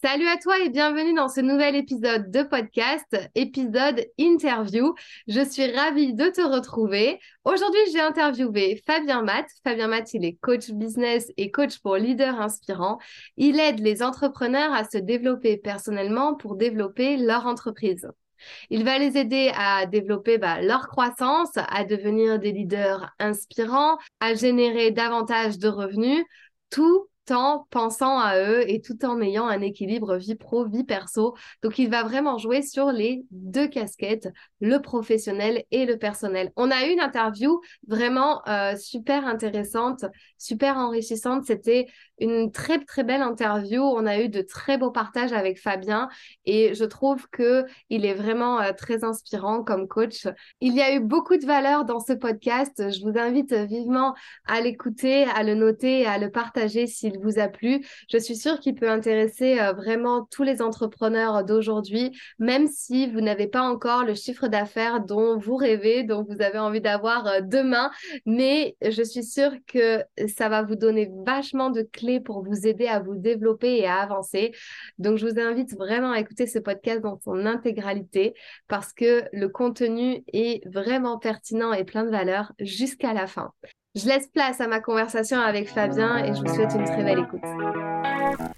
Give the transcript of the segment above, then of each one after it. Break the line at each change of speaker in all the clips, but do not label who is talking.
Salut à toi et bienvenue dans ce nouvel épisode de podcast, épisode interview. Je suis ravie de te retrouver. Aujourd'hui, j'ai interviewé Fabien Matt. Fabien Matt, il est coach business et coach pour leaders inspirants. Il aide les entrepreneurs à se développer personnellement pour développer leur entreprise. Il va les aider à développer bah, leur croissance, à devenir des leaders inspirants, à générer davantage de revenus, tout en pensant à eux et tout en ayant un équilibre vie pro, vie perso. Donc, il va vraiment jouer sur les deux casquettes, le professionnel et le personnel. On a eu une interview vraiment euh, super intéressante, super enrichissante. C'était une très, très belle interview. On a eu de très beaux partages avec Fabien et je trouve que il est vraiment euh, très inspirant comme coach. Il y a eu beaucoup de valeur dans ce podcast. Je vous invite vivement à l'écouter, à le noter et à le partager s'il vous a plu. Je suis sûre qu'il peut intéresser euh, vraiment tous les entrepreneurs d'aujourd'hui, même si vous n'avez pas encore le chiffre d'affaires dont vous rêvez, dont vous avez envie d'avoir euh, demain. Mais je suis sûre que ça va vous donner vachement de clés pour vous aider à vous développer et à avancer. Donc, je vous invite vraiment à écouter ce podcast dans son intégralité parce que le contenu est vraiment pertinent et plein de valeur jusqu'à la fin. Je laisse place à ma conversation avec Fabien et je vous souhaite une très belle écoute.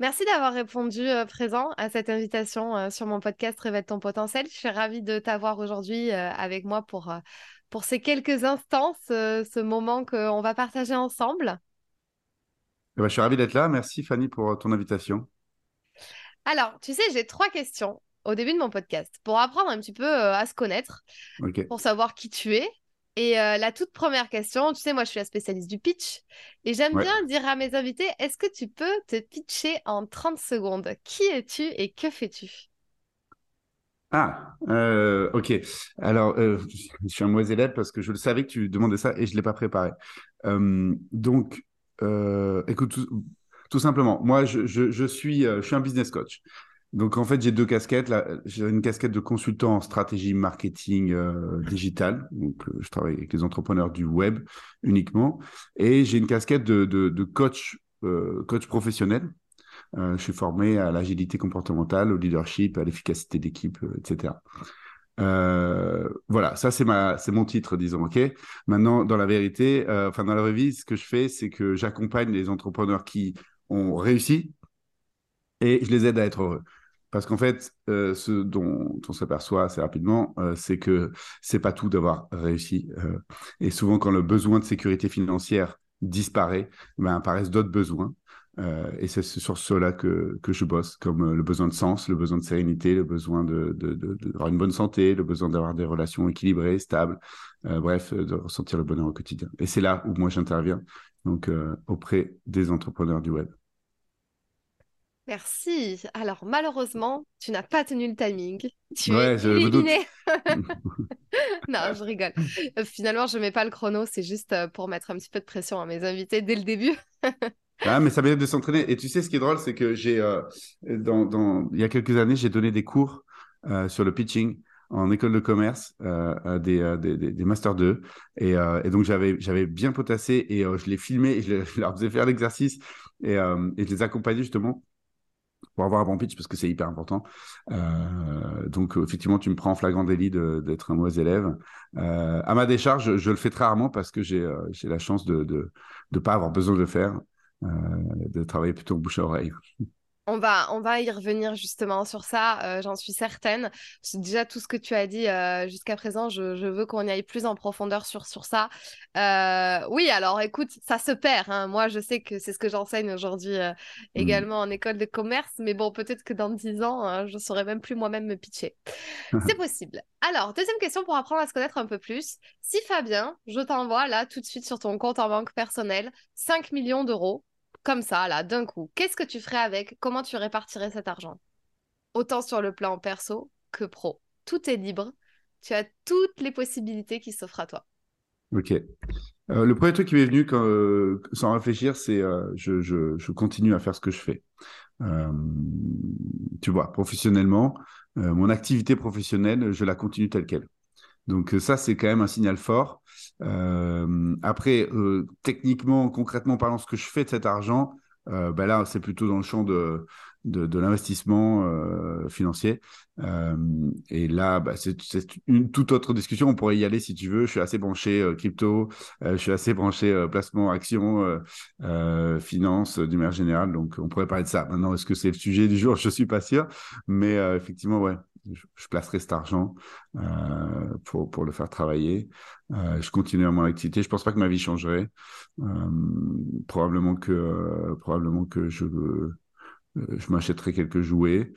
Merci d'avoir répondu euh, présent à cette invitation euh, sur mon podcast Révèle ton potentiel. Je suis ravie de t'avoir aujourd'hui euh, avec moi pour, pour ces quelques instants, ce, moment qu'on va partager ensemble.
Eh ben, je suis ravi d'être là. Merci Fanny pour ton invitation.
Alors, tu sais, j'ai trois questions au début de mon podcast pour apprendre un petit peu à se connaître, pour savoir qui tu es, et euh, la toute première question, tu sais, moi je suis la spécialiste du pitch et j'aime bien dire à mes invités, est-ce que tu peux te pitcher en 30 secondes? Qui es-tu et que fais-tu?
Ah, euh, ok. Alors, euh, je suis un mauvais élève parce que je le savais que tu demandais ça et je ne l'ai pas préparé. donc, écoute, tout, simplement, moi je, je, suis, je suis un business coach. Donc en fait, j'ai deux casquettes. J'ai une casquette de consultant en stratégie marketing euh, digital. Donc euh, je travaille avec les entrepreneurs du web uniquement. Et j'ai une casquette de, coach, euh, coach professionnel. je suis formé à l'agilité comportementale, au leadership, à l'efficacité d'équipe, etc. voilà, ça c'est ma, c'est mon titre, disons. Ok? Maintenant, dans la vérité, enfin dans la vraie vie, ce que je fais, c'est que j'accompagne les entrepreneurs qui ont réussi et je les aide à être heureux. Parce qu'en fait, euh, ce dont on s'aperçoit assez rapidement, euh, c'est que c'est pas tout d'avoir réussi. Euh, et souvent, quand le besoin de sécurité financière disparaît, ben, apparaissent d'autres besoins. et c'est sur cela que, que je bosse, comme le besoin de sens, le besoin de sérénité, le besoin d'avoir une bonne santé, le besoin d'avoir des relations équilibrées, stables, bref, de ressentir le bonheur au quotidien. Et c'est là où moi j'interviens, donc auprès des entrepreneurs du web.
Merci. Alors, malheureusement, tu n'as pas tenu le timing. Tu
es éliminé.
non, je rigole. Euh, finalement, je ne mets pas le chrono. C'est juste euh, pour mettre un petit peu de pression à mes invités dès le début.
ah, mais ça mérite de s'entraîner. Et tu sais, ce qui est drôle, c'est que j'ai, euh, dans, il y a quelques années, j'ai donné des cours sur le pitching en école de commerce, euh, des, des, des, Master 2. Et, et donc, j'avais, j'avais bien potassé et je les filmais et je, leur faisais faire l'exercice et, et je les accompagnais justement pour avoir un bon pitch parce que c'est hyper important. Euh, donc effectivement, tu me prends en flagrant délit d'être un mauvais élève. Euh, à ma décharge, je, le fais très rarement parce que j'ai euh, la chance de ne pas avoir besoin de le faire, de travailler plutôt bouche à oreille.
On va, on va y revenir justement sur ça, euh, j'en suis certaine. Déjà tout ce que tu as dit euh, jusqu'à présent, je, veux qu'on y aille plus en profondeur sur, sur ça. Euh, oui, alors écoute, ça se perd. Hein. Moi, je sais que c'est ce que j'enseigne aujourd'hui mmh. également en école de commerce, mais bon, peut-être que dans dix ans, hein, je ne saurais même plus moi-même me pitcher. c'est possible. Alors, deuxième question pour apprendre à se connaître un peu plus. Si Fabien, je t'envoie là tout de suite sur ton compte en banque personnel 5 millions d'euros, comme ça, là, d'un coup, qu'est-ce que tu ferais avec? Comment tu répartirais cet argent? Autant sur le plan perso que pro. Tout est libre. Tu as toutes les possibilités qui s'offrent à toi.
Ok. Euh, le premier truc qui m'est venu euh, sans réfléchir, c'est euh, je, je, continue à faire ce que je fais. tu vois, professionnellement, mon activité professionnelle, je la continue telle qu'elle. Donc ça, c'est quand même un signal fort. Euh, après, euh, techniquement, concrètement parlant, ce que je fais de cet argent, euh, ben là, c'est plutôt dans le champ de, l'investissement financier. et là, bah, c'est une toute autre discussion. On pourrait y aller si tu veux. Je suis assez branché crypto, je suis assez branché placement, action, finance, d'une manière générale. Donc, on pourrait parler de ça. Maintenant, est-ce que c'est le sujet du jour? Je suis pas sûr. Mais effectivement, ouais, je, placerai cet argent euh, pour, le faire travailler. Euh, je continue à mon activité. Je pense pas que ma vie changerait. Euh, probablement que probablement que je je m'achèterai quelques jouets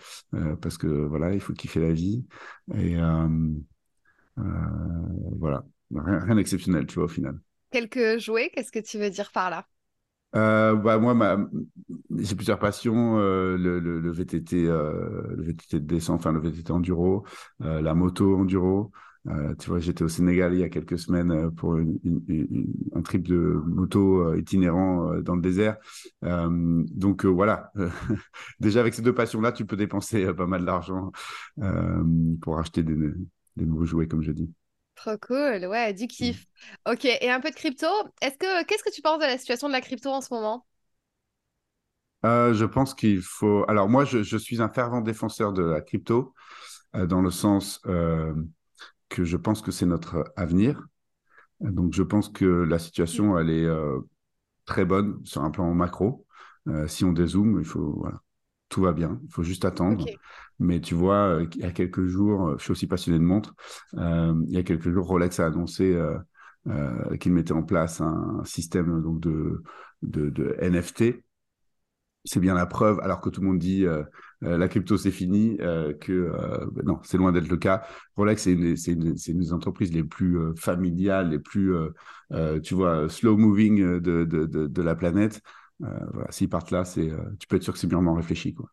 parce que voilà, il faut kiffer la vie et voilà, rien d'exceptionnel, tu vois au final.
Quelques jouets, qu'est-ce que tu veux dire par là?
Euh, bah, moi, j'ai plusieurs passions euh, le, VTT, euh, le VTT de descente, enfin le VTT enduro, la moto enduro. tu vois, j'étais au Sénégal il y a quelques semaines pour un trip de moto itinérant dans le désert. donc voilà, déjà avec ces deux passions-là, tu peux dépenser pas mal d'argent pour acheter des nouveaux jouets, comme je dis.
Trop cool, ouais, du kiff. Ok, et un peu de crypto. Est-ce que qu'est-ce que tu penses de la situation de la crypto en ce moment?
Euh, Je pense qu'il faut. Alors moi, je, suis un fervent défenseur de la crypto, euh, dans le sens euh, que je pense que c'est notre avenir. Donc je pense que la situation, elle est très bonne sur un plan macro. si on dézoome, il faut voilà, tout va bien, il faut juste attendre. Mais tu vois, euh, il y a quelques jours, je suis aussi passionné de montres, euh, il y a quelques jours, Rolex a annoncé euh, qu'il mettait en place un système donc, de, de, NFT. C'est bien la preuve, alors que tout le monde dit la crypto c'est fini, que non, c'est loin d'être le cas. Rolex, c'est une, une, une, des entreprises les plus familiales, les plus, tu vois, slow moving de, de, de la planète. Voilà, s'ils partent là, c'est, tu peux être sûr que c'est mûrement réfléchi. Quoi.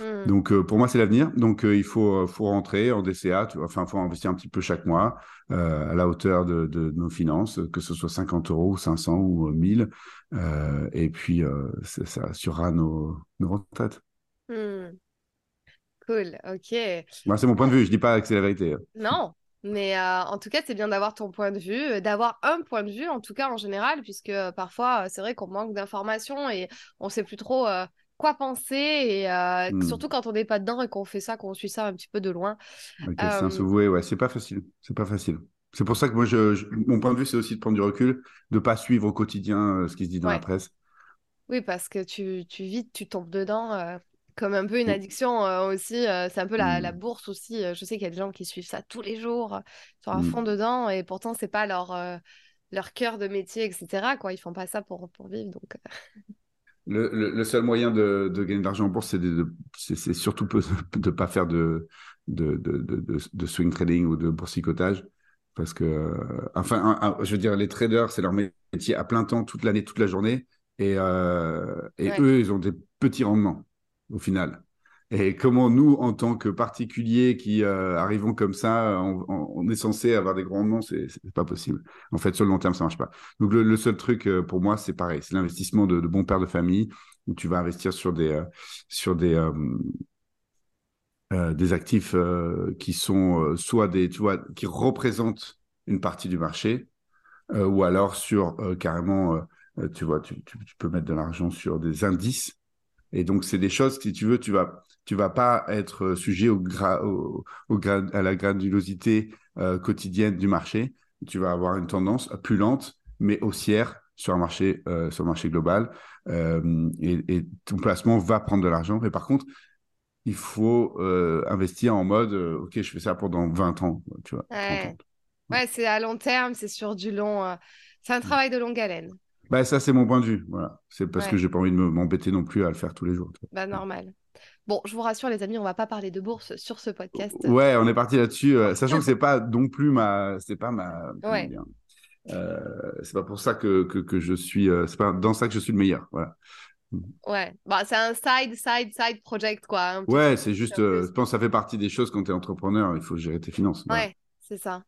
Hmm. Donc, euh, pour moi, c'est l'avenir. Donc, euh, il faut, euh, faut rentrer en DCA, tu vois, enfin, il faut investir un petit peu chaque mois à la hauteur de, de, nos finances, que ce soit 50 euros, 500 ou 1000. et puis, ça assurera nos, nos retraites.
Hmm. Cool, ok.
Moi, c'est mon point de vue, je dis pas que c'est la vérité. Hein.
Non, mais en tout cas, c'est bien d'avoir ton point de vue, d'avoir un point de vue en tout cas en général, puisque parfois c'est vrai qu'on manque d'informations et on sait plus trop quoi penser et euh, hmm. surtout quand on n'est pas dedans et qu'on fait ça, qu'on suit ça un petit peu de loin.
Okay, c'est un ouais, c'est pas facile, c'est pas facile. C'est pour ça que moi, je, mon point de vue, c'est aussi de prendre du recul, de pas suivre au quotidien euh, ce qui se dit dans la presse.
Oui, parce que tu, tu vite, tu tombes dedans. Euh, comme un peu une addiction aussi, c'est un peu la, la, hmm. bourse aussi. je sais qu'il y a des gens qui suivent ça tous les jours, sont à hmm. fond dedans, et pourtant c'est pas leur, leur cœur de métier, etc. Quoi. Ils font pas ça pour, pour vivre. Donc...
Le, seul moyen de, gagner de l'argent en bourse, c'est surtout de ne pas faire de, de, swing trading ou de boursicotage. Parce que, enfin, je veux dire, les traders, c'est leur métier à plein temps, toute l'année, toute la journée. Et, euh, et eux, ils ont des petits rendements au final. Et comment nous, en tant que particuliers qui euh, arrivons comme ça, on, est censé avoir des grands rendements, c'est pas possible. En fait, sur le long terme, ça marche pas. Donc le, seul truc euh, pour moi, c'est pareil, c'est l'investissement de, bons pères de famille où tu vas investir sur des euh, sur des des actifs qui sont soit des, tu vois, qui représentent une partie du marché, ou alors sur carrément, tu vois, tu, tu, peux mettre de l'argent sur des indices. Et donc, c'est des choses, si tu veux, tu vas, tu vas pas être sujet au, au, à la granulosité euh, quotidienne du marché. Tu vas avoir une tendance plus lente, mais haussière sur un marché, sur le marché global. Et, ton placement va prendre de l'argent. Mais par contre, il faut investir en mode, OK, je fais ça pendant 20 ans, tu vois.
Ouais, c'est à long terme, c'est sur du long. C'est un mm. travail de longue haleine.
Bah, ça, c'est mon point de vue. Voilà. C'est parce que j'ai pas envie de m'embêter non plus à le faire tous les jours.
Bah, normal. Bon, je vous rassure, les amis, on va pas parler de bourse sur ce podcast.
Ouais, on est parti là-dessus, euh, sachant que c'est pas non plus ma, c'est pas ma.
Ouais.
Euh, c'est pas pour ça que, que, que je suis, euh, c'est pas dans ça que je suis le meilleur. Voilà.
Ouais, bah, c'est un side, side, side project, quoi.
Ouais, c'est juste, je pense que ça fait partie des choses quand tu es entrepreneur, il faut gérer tes finances.
Ouais, c'est ça.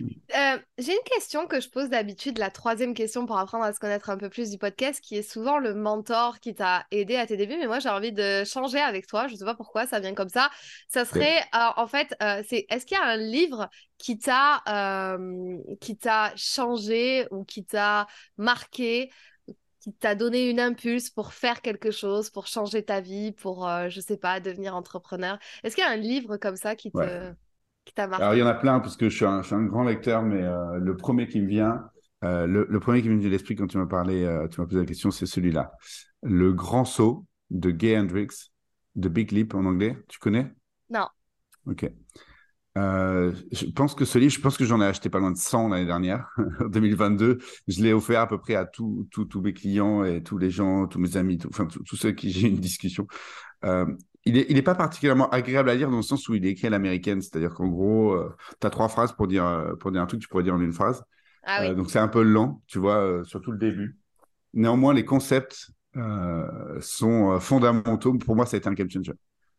Euh, j'ai une question que je pose d'habitude, la troisième question pour apprendre à se connaître un peu plus du podcast, qui est souvent le mentor qui t'a aidé à tes débuts. Mais moi, j'ai envie de changer avec toi. Je ne sais pas pourquoi, ça vient comme ça. Ça serait, euh, en fait, euh, c'est est-ce qu'il y a un livre qui t'a qui t'a changé ou qui t'a marqué qui t'a donné une impulse pour faire quelque chose, pour changer ta vie, pour, je sais pas, devenir entrepreneur? Est-ce qu'il y a un livre comme ça qui te...
Alors, il y en a plein, parce que je suis un, un grand lecteur, mais euh, le premier qui me vient, euh, le, premier qui me vient de l'esprit quand tu m'as parlé, euh, tu m'as posé la question, c'est celui-là. Le Grand Saut de Gay Hendrix, de Big Leap en anglais. Tu connais?
Non.
Ok. je pense que ce livre, je pense que j'en ai acheté pas loin de 100 l'année dernière, en 2022. Je l'ai offert à peu près à tous mes clients et tous les gens, tous mes amis, enfin tous ceux qui j'ai une discussion il n'est pas particulièrement agréable à lire dans le sens où il est écrit à l'américaine. C'est-à-dire qu'en gros, euh, tu as trois phrases pour dire, euh, pour dire un truc, tu pourrais dire en une phrase.
Ah oui.
Euh, donc c'est un peu lent, tu vois, surtout le début. Néanmoins, les concepts sont fondamentaux. Pour moi, ça a été un game changer.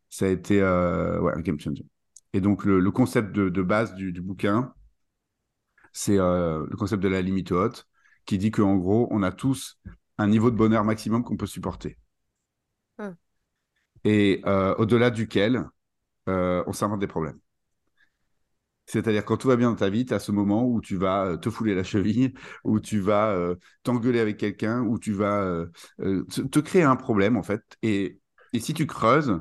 Ça a été ouais, un game changer. Et donc, le, concept de, base du, bouquin, c'est le concept de la limite haute, qui dit qu'en gros, on a tous un niveau de bonheur maximum qu'on peut supporter et euh, au-delà duquel euh, on s'invente des problèmes. C'est-à-dire quand tout va bien dans ta vie, tu as ce moment où tu vas euh, te fouler la cheville, où tu vas t'engueuler avec quelqu'un, où tu vas te, créer un problème en fait. Et, si tu creuses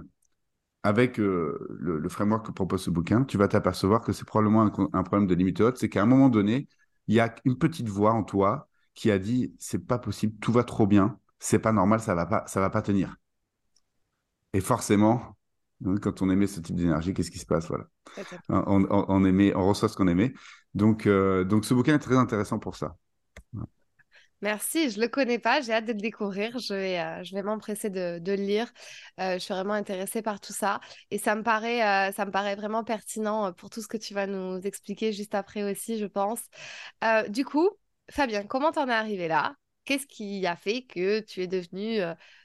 avec le, framework que propose ce bouquin, tu vas t'apercevoir que c'est probablement un, problème de limite haute. C'est qu'à un moment donné, il y a une petite voix en toi qui a dit c'est pas possible, tout va trop bien, c'est pas normal, ça va pas, ça va pas tenir. Et forcément, hein, quand on aimait ce type d'énergie, qu'est-ce qui se passe voilà. on, on, aimait, on reçoit ce qu'on aimait. Donc, euh, donc ce bouquin est très intéressant pour ça.
Merci, je ne le connais pas, j'ai hâte de le découvrir, je vais, euh, je vais m'empresser de, de, le lire. Euh, je suis vraiment intéressée par tout ça et ça me, paraît, ça me paraît vraiment pertinent pour tout ce que tu vas nous expliquer juste après aussi, je pense. du coup, Fabien, comment t'en es arrivé là? Qu'est-ce qui a fait que tu es devenu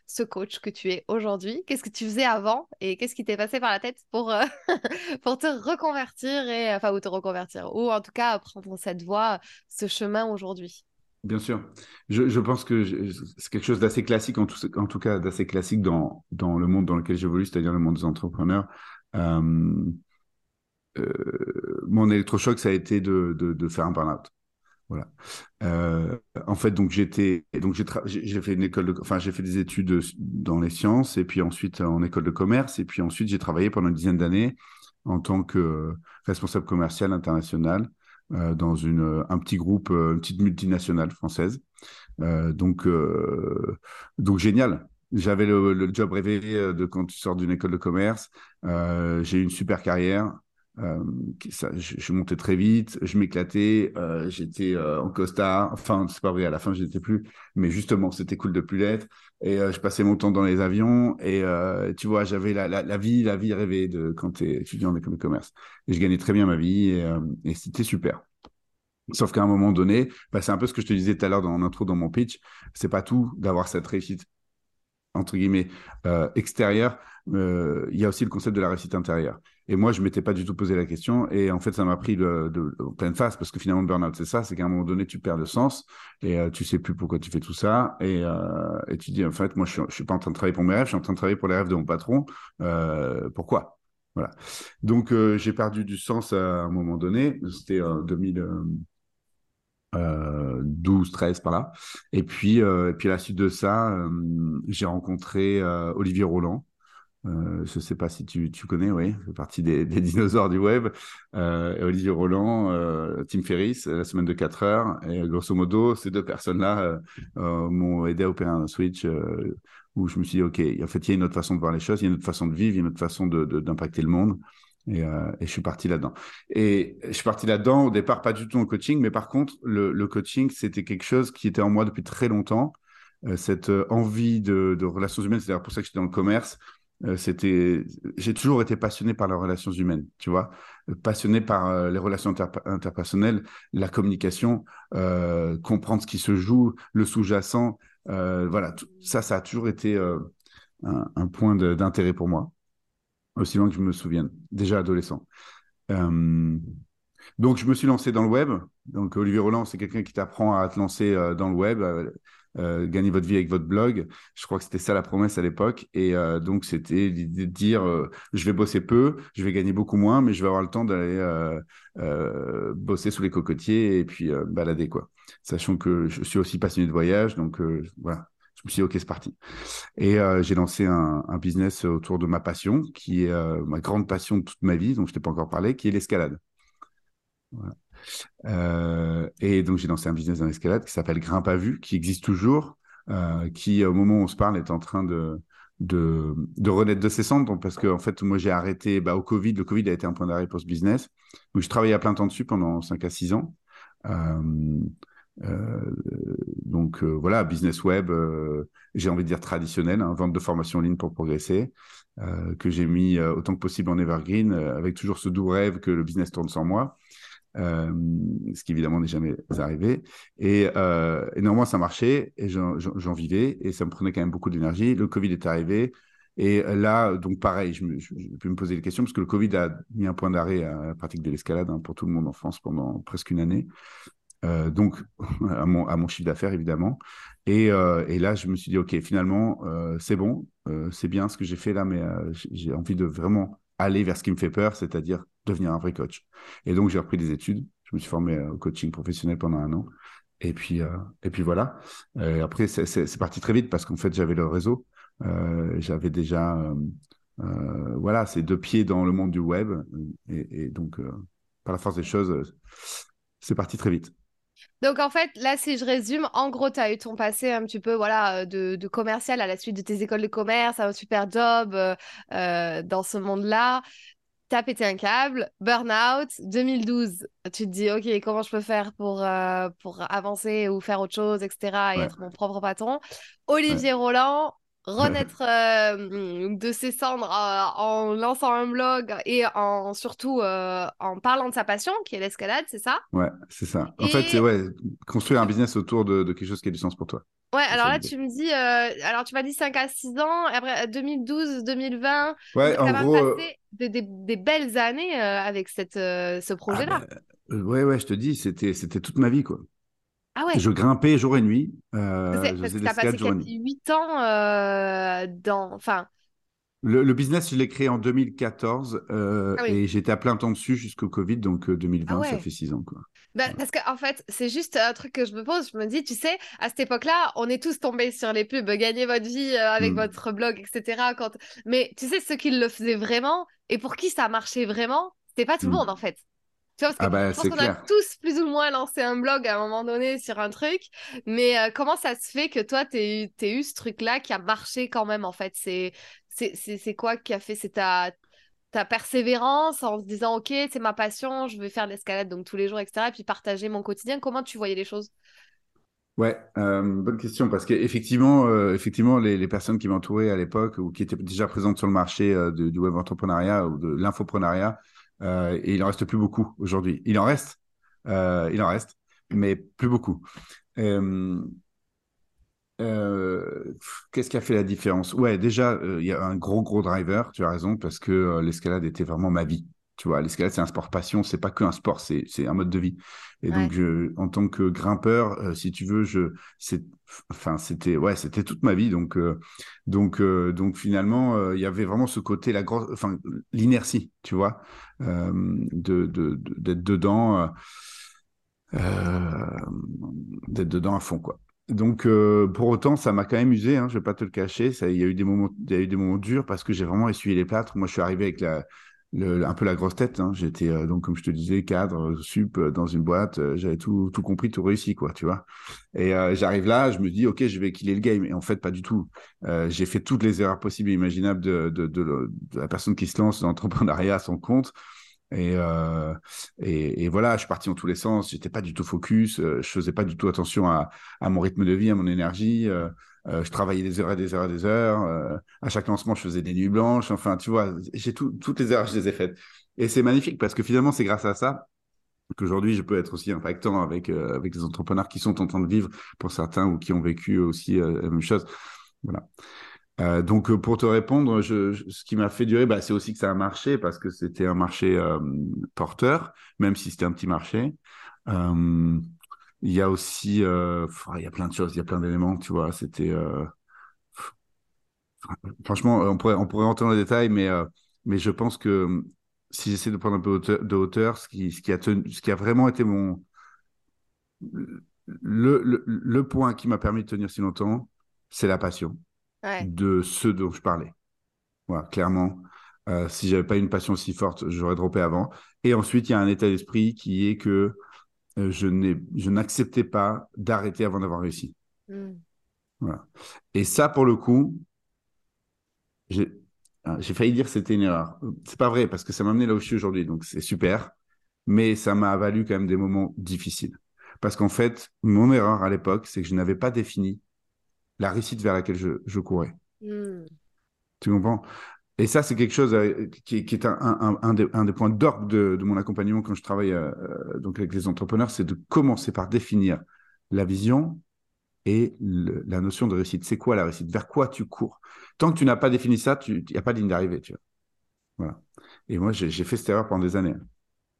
ce coach que tu es aujourd'hui? Qu'est-ce que tu faisais avant et qu'est-ce qui t'est passé par la tête pour, euh, pour te reconvertir et enfin ou te reconvertir ou en tout cas prendre cette voie, ce chemin aujourd'hui?
Bien sûr. Je, je pense que c'est quelque chose d'assez classique, en tout, en tout cas d'assez classique dans, dans le monde dans lequel j'évolue, c'est-à-dire le monde des entrepreneurs. Euh, euh, mon électrochoc, ça a été de, de, de faire un burn-out. Voilà. Euh, en fait, donc j'ai fait une école enfin j'ai fait des études dans les sciences et puis ensuite en école de commerce et puis ensuite j'ai travaillé pendant une dizaine d'années en tant que responsable commercial international euh, dans une un petit groupe, une petite multinationale française. Euh, donc donc génial. J'avais le, le, job rêvé de quand tu sors d'une école de commerce. j'ai eu une super carrière. Euh, je, montais très vite, je m'éclatais, euh, j'étais euh, en costard. Enfin, c'est pas vrai, à la fin, je n'étais plus. Mais justement, c'était cool de plus l'être. Et je passais mon temps dans les avions. Et tu vois, j'avais la, vie, la vie rêvée de quand tu es étudiant en école de commerce. Et je gagnais très bien ma vie et, et c'était super. Sauf qu'à un moment donné, bah, c'est un peu ce que je te disais tout à l'heure dans l'intro, dans mon pitch. C'est pas tout d'avoir cette réussite entre guillemets extérieure. Il y a aussi le concept de la réussite intérieure. Et moi, je m'étais pas du tout posé la question. Et en fait, ça m'a pris de, de, pleine face parce que finalement, le burn-out, c'est ça. C'est qu'à un moment donné, tu perds le sens et euh, tu sais plus pourquoi tu fais tout ça. Et, euh, tu dis, en fait, moi, je suis, suis pas en train de travailler pour mes rêves, je suis en train de travailler pour les rêves de mon patron. Euh, pourquoi? Voilà. Donc, euh, j'ai perdu du sens à un moment donné. C'était en 2012, 13 par là. Et puis, et puis à la suite de ça, j'ai rencontré Olivier Roland je ne sais pas si tu, tu connais, oui, fait partie des, dinosaures du web. Olivier Roland, Tim Ferriss, la semaine de 4 heures. Et grosso modo, ces deux personnes-là m'ont aidé à opérer un switch où je me suis dit, OK, en fait, il y a une autre façon de voir les choses, il y a une autre façon de vivre, il y a une autre façon d'impacter le monde. Et, euh, et, je suis parti là-dedans. Et je suis parti là-dedans au départ, pas du tout en coaching, mais par contre, le, coaching, c'était quelque chose qui était en moi depuis très longtemps. Euh, cette euh, envie de, relations humaines, c'est pour ça que j'étais dans le commerce. C'était, j'ai toujours été passionné par les relations humaines, tu vois, passionné par les relations interpersonnelles, la communication, comprendre ce qui se joue, le sous-jacent. voilà, ça, ça a toujours été un point d'intérêt pour moi aussi loin que je me souvienne, déjà adolescent. Euh, donc, je me suis lancé dans le web. Donc, Olivier Roland, c'est quelqu'un qui t'apprend à te lancer euh, dans le web, euh, gagner votre vie avec votre blog. Je crois que c'était ça la promesse à l'époque. Et donc, c'était l'idée de dire, je vais bosser peu, je vais gagner beaucoup moins, mais je vais avoir le temps d'aller bosser sous les cocotiers et puis balader, quoi. Sachant que je suis aussi passionné de voyage, donc voilà, je me suis dit, OK, c'est parti. Et euh, j'ai lancé un, business autour de ma passion, qui est euh, ma grande passion de toute ma vie, dont je t'ai pas encore parlé, qui est l'escalade. Euh, et donc, j'ai lancé un business dans l'escalade qui s'appelle Grimpe à vue, qui existe toujours, qui, au moment où on se parle, est en train de, de, de renaître de ses cendres. parce que, en fait, moi, j'ai arrêté bah, au Covid. Le Covid a été un point d'arrêt pour ce business. Donc, je travaillais à plein temps dessus pendant 5 à 6 ans. Euh, donc euh, voilà, business web, euh, j'ai envie de dire traditionnel, hein, vente de formation en ligne pour progresser, que j'ai mis autant que possible en evergreen, avec toujours ce doux rêve que le business tourne sans moi. Ce qui évidemment n'est jamais arrivé. Et, euh, néanmoins, ça marchait et j'en vivais et ça me prenait quand même beaucoup d'énergie. Le Covid est arrivé et là, donc pareil, je, me, me poser des questions parce que le Covid a mis un point d'arrêt à la pratique de l'escalade hein, pour tout le monde en France pendant presque une année. Euh, donc à mon, à mon chiffre d'affaires évidemment. Et, euh, et, là, je me suis dit, OK, finalement, euh, c'est bon, c'est bien ce que j'ai fait là, mais j'ai envie de vraiment aller vers ce qui me fait peur, c'est-à-dire devenir un vrai coach. Et donc, j'ai repris des études. Je me suis formé au coaching professionnel pendant un an. Et puis, et puis voilà. Après, c'est parti très vite parce qu'en fait, j'avais le réseau. j'avais déjà, voilà, ces deux pieds dans le monde du web. Et donc, par la force des choses, c'est parti très vite.
Donc en fait, là, si je résume, en gros, tu as eu ton passé un petit peu voilà, euh, de, commercial à la suite de tes écoles de commerce, un super job euh, euh, dans ce monde-là. Tu as pété un câble, burn-out, 2012. Tu te dis, OK, comment je peux faire pour, pour avancer ou faire autre chose, etc. et être mon propre patron? Olivier Roland, renaître euh, de ses cendres euh, en lançant un blog et en surtout euh, en parlant de sa passion qui est l'escalade, c'est ça?
Ouais, c'est ça. En fait, c'est ouais, construire un business autour de, quelque chose qui a du sens pour toi.
Ouais, alors là, tu me dis, alors tu m'as dit 5 à 6 ans, après 2012, 2020,
ouais, en gros, passé
des, des, belles années avec cette, ce projet-là.
Ah bah, ouais, ouais, je te dis, c'était toute ma vie, quoi.
Ah ouais.
Je grimpais jour et nuit.
Euh, parce que tu as passé 8 ans euh, dans. Enfin.
Le, business, je l'ai créé en 2014 euh, ah et j'étais à plein temps dessus jusqu'au Covid, donc 2020, euh, ah ça fait 6 ans. Quoi.
Ben, parce qu'en en fait, c'est juste un truc que je me pose. Je me dis, tu sais, à cette époque-là, on est tous tombés sur les pubs, gagner votre vie avec mm. votre blog, etc. Quand... Mais tu sais, ceux qui le faisaient vraiment et pour qui ça marchait vraiment, c'était pas tout le mm. monde en fait. Tu vois, parce que ah bah, je pense qu'on a tous plus ou moins lancé un blog à un moment donné sur un truc, mais euh, comment ça se fait que toi, tu aies eu ce truc-là qui a marché quand même, en fait? C'est quoi qui a fait C'est ta, ta persévérance en se disant, OK, c'est ma passion, je vais faire de l'escalade donc tous les jours, etc. Et puis partager mon quotidien. Comment tu voyais les choses?
Ouais, euh, bonne question parce qu'effectivement, euh, effectivement, les, les, personnes qui m'entouraient à l'époque ou qui étaient déjà présentes sur le marché du web entrepreneuriat ou de l'infoprenariat euh, et il en reste plus beaucoup aujourd'hui. Il en reste, euh, il en reste, mais plus beaucoup. Euh, qu'est-ce qui a fait la différence? Ouais, déjà, il y a un gros, gros driver, tu as raison, parce que l'escalade était vraiment ma vie. Tu vois, l'escalade, c'est un sport passion, c'est pas que un sport, c'est un mode de vie. Et donc, je, en tant que grimpeur, euh, si tu veux, je, enfin, c'était, ouais, c'était toute ma vie. Donc, euh, donc, euh, donc, finalement, il y avait vraiment ce côté, la grosse, enfin, l'inertie, tu vois, de, de, d'être dedans, d'être dedans à fond, quoi. donc, euh, pour autant, ça m'a quand même usé, hein, je ne vais pas te le cacher. Il, y a eu des moments, il y a eu des moments durs parce que j'ai vraiment essuyé les plâtres. Moi, je suis arrivé avec la, un peu la grosse tête. Hein. J'étais, euh, donc, comme je te disais, cadre, sup, euh, dans une boîte. J'avais tout, tout compris, tout réussi, quoi, tu vois. Et j'arrive là, je me dis, OK, je vais killer le game. Et en fait, pas du tout. j'ai fait toutes les erreurs possibles et imaginables de, de, de, de la personne qui se lance dans l'entrepreneuriat à son compte. Euh, et, voilà, je suis parti dans tous les sens. J'étais pas du tout focus. Euh, je faisais pas du tout attention à, mon rythme de vie, à mon énergie. Euh, je travaillais des heures et des heures et des heures. à chaque lancement, je faisais des nuits blanches. Enfin, tu vois, j'ai toutes les erreurs, je les ai faites. Et c'est magnifique parce que finalement, c'est grâce à ça qu'aujourd'hui, je peux être aussi impactant avec, avec les entrepreneurs qui sont en train de vivre pour certains ou qui ont vécu aussi la même chose. Voilà. Euh, donc, euh, pour te répondre, ce qui m'a fait durer, bah, c'est aussi que ça a marché parce que c'était un marché euh, porteur, même si c'était un petit marché. il y a aussi, il y a plein de choses, il y a plein d'éléments, tu vois. C'était, franchement, on pourrait, on pourrait entrer dans les détails, mais, je pense que si j'essaie de prendre un peu de hauteur, ce qui, a, vraiment été mon le point qui m'a permis de tenir si longtemps, c'est la passion de ceux dont je parlais. Voilà, clairement. Euh, si j'avais pas une passion si forte, j'aurais droppé avant. Et ensuite, il y a un état d'esprit qui est que euh, je n'acceptais pas d'arrêter avant d'avoir réussi. Hmm. Voilà. Et ça, pour le coup, j'ai ah, failli dire que c'était une erreur. C'est pas vrai parce que ça m'a amené là où je suis aujourd'hui, donc c'est super. Mais ça m'a valu quand même des moments difficiles. Parce qu'en fait, mon erreur à l'époque, c'est que je n'avais pas défini la réussite vers laquelle je, courais. Hmm. Tu comprends? Et ça, c'est quelque chose euh, qui, est un, des, points d'orgue de, mon accompagnement quand je travaille euh, euh, donc avec les entrepreneurs, c'est de commencer par définir la vision et la notion de réussite. C'est quoi la réussite? Vers quoi tu cours? Tant que tu n'as pas défini ça, il n'y a pas de ligne d'arrivée. Tu vois. Voilà. Et moi, j'ai fait cette erreur pendant des années.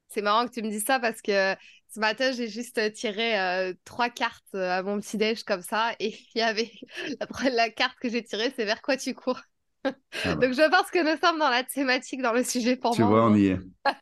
C'est marrant que tu me dises ça parce que ce matin, j'ai juste tiré euh, trois cartes euh, à mon petit déj comme ça et il y avait la, la carte que j'ai tirée, c'est vers quoi tu cours? Ah Donc je pense que nous sommes dans la thématique, dans le sujet pour
moi. Tu vois, on y est.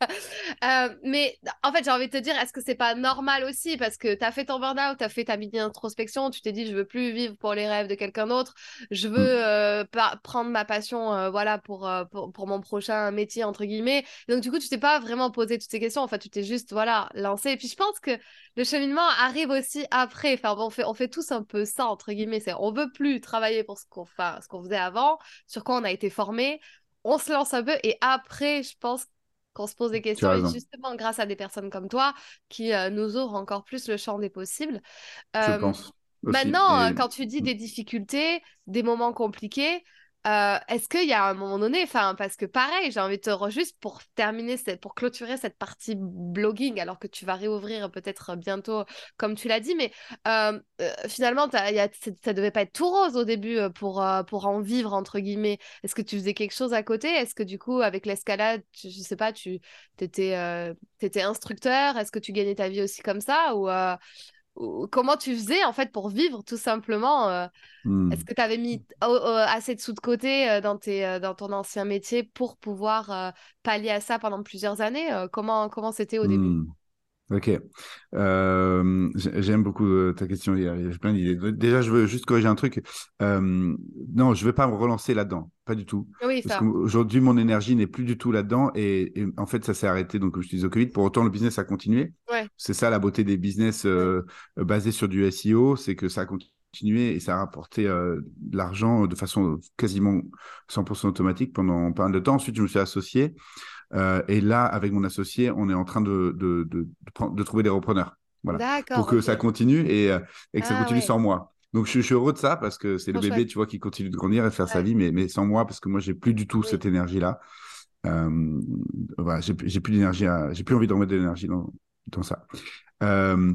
Euh, mais en fait, j'ai envie de te dire, est-ce que c'est pas normal aussi? Parce que tu as fait ton burn-out, tu as fait ta mini-introspection, tu t'es dit, je veux plus vivre pour les rêves de quelqu'un d'autre, je veux mm. euh, prendre ma passion euh, voilà, pour, pour, mon prochain métier, entre guillemets. Donc du coup, tu t'es pas vraiment posé toutes ces questions, en fait, tu t'es juste voilà, lancé. Et puis je pense que le cheminement arrive aussi après. Enfin, on, fait, on fait tous un peu ça, entre guillemets. C'est on veut plus travailler pour ce qu'on ce qu'on faisait avant, sur quoi on a été formé. On se lance un peu et après, je pense qu'on se pose des questions et justement grâce à des personnes comme toi qui euh, nous ouvrent encore plus le champ des possibles.
je euh, pense.
Maintenant, quand tu dis des difficultés, des moments compliqués, euh, est-ce qu'il y a un moment donné, parce que pareil, j'ai envie de te juste pour terminer, pour clôturer cette partie blogging, alors que tu vas réouvrir peut-être bientôt, comme tu l'as dit, mais euh, euh, finalement, y a, ça devait pas être tout rose au début pour, pour en vivre, entre guillemets. Est-ce que tu faisais quelque chose à côté? Est-ce que du coup, avec l'escalade, je sais pas, tu étais, étais, instructeur? Est-ce que tu gagnais ta vie aussi comme ça? Ou, comment tu faisais en fait pour vivre tout simplement euh, hmm. Est-ce que tu avais mis assez de sous de côté euh, dans, tes, euh, dans ton ancien métier pour pouvoir pallier à ça pendant plusieurs années Comment comment c'était au début? Hmm.
Ok. Euh, j'aime beaucoup euh, ta question. Il y a, plein d'idées. Déjà, je veux juste corriger un truc. Euh, non, je ne vais pas me relancer là-dedans. Pas du tout.
Oui,
Parce qu'aujourd'hui, mon énergie n'est plus du tout là-dedans. Et, en fait, ça s'est arrêté, donc, comme je disais, au Covid. Pour autant, le business a continué. C'est ça la beauté des business basés sur du SEO. C'est que ça a continué et ça a rapporté de l'argent de façon quasiment 100% automatique pendant pas mal de temps. Ensuite, je me suis associé. Euh, et là, avec mon associé, on est en train de, de, de, de trouver des repreneurs. Voilà. Pour que ça continue et, euh, et que ça ah continue sans moi. Donc, je, suis heureux de ça parce que c'est le bébé, tu vois, qui continue de grandir et de faire sa vie, mais, mais sans moi parce que moi, j'ai plus du tout cette énergie-là. Euh, voilà, j'ai plus d'énergie, j'ai plus envie de remettre de l'énergie dans, dans ça. Euh,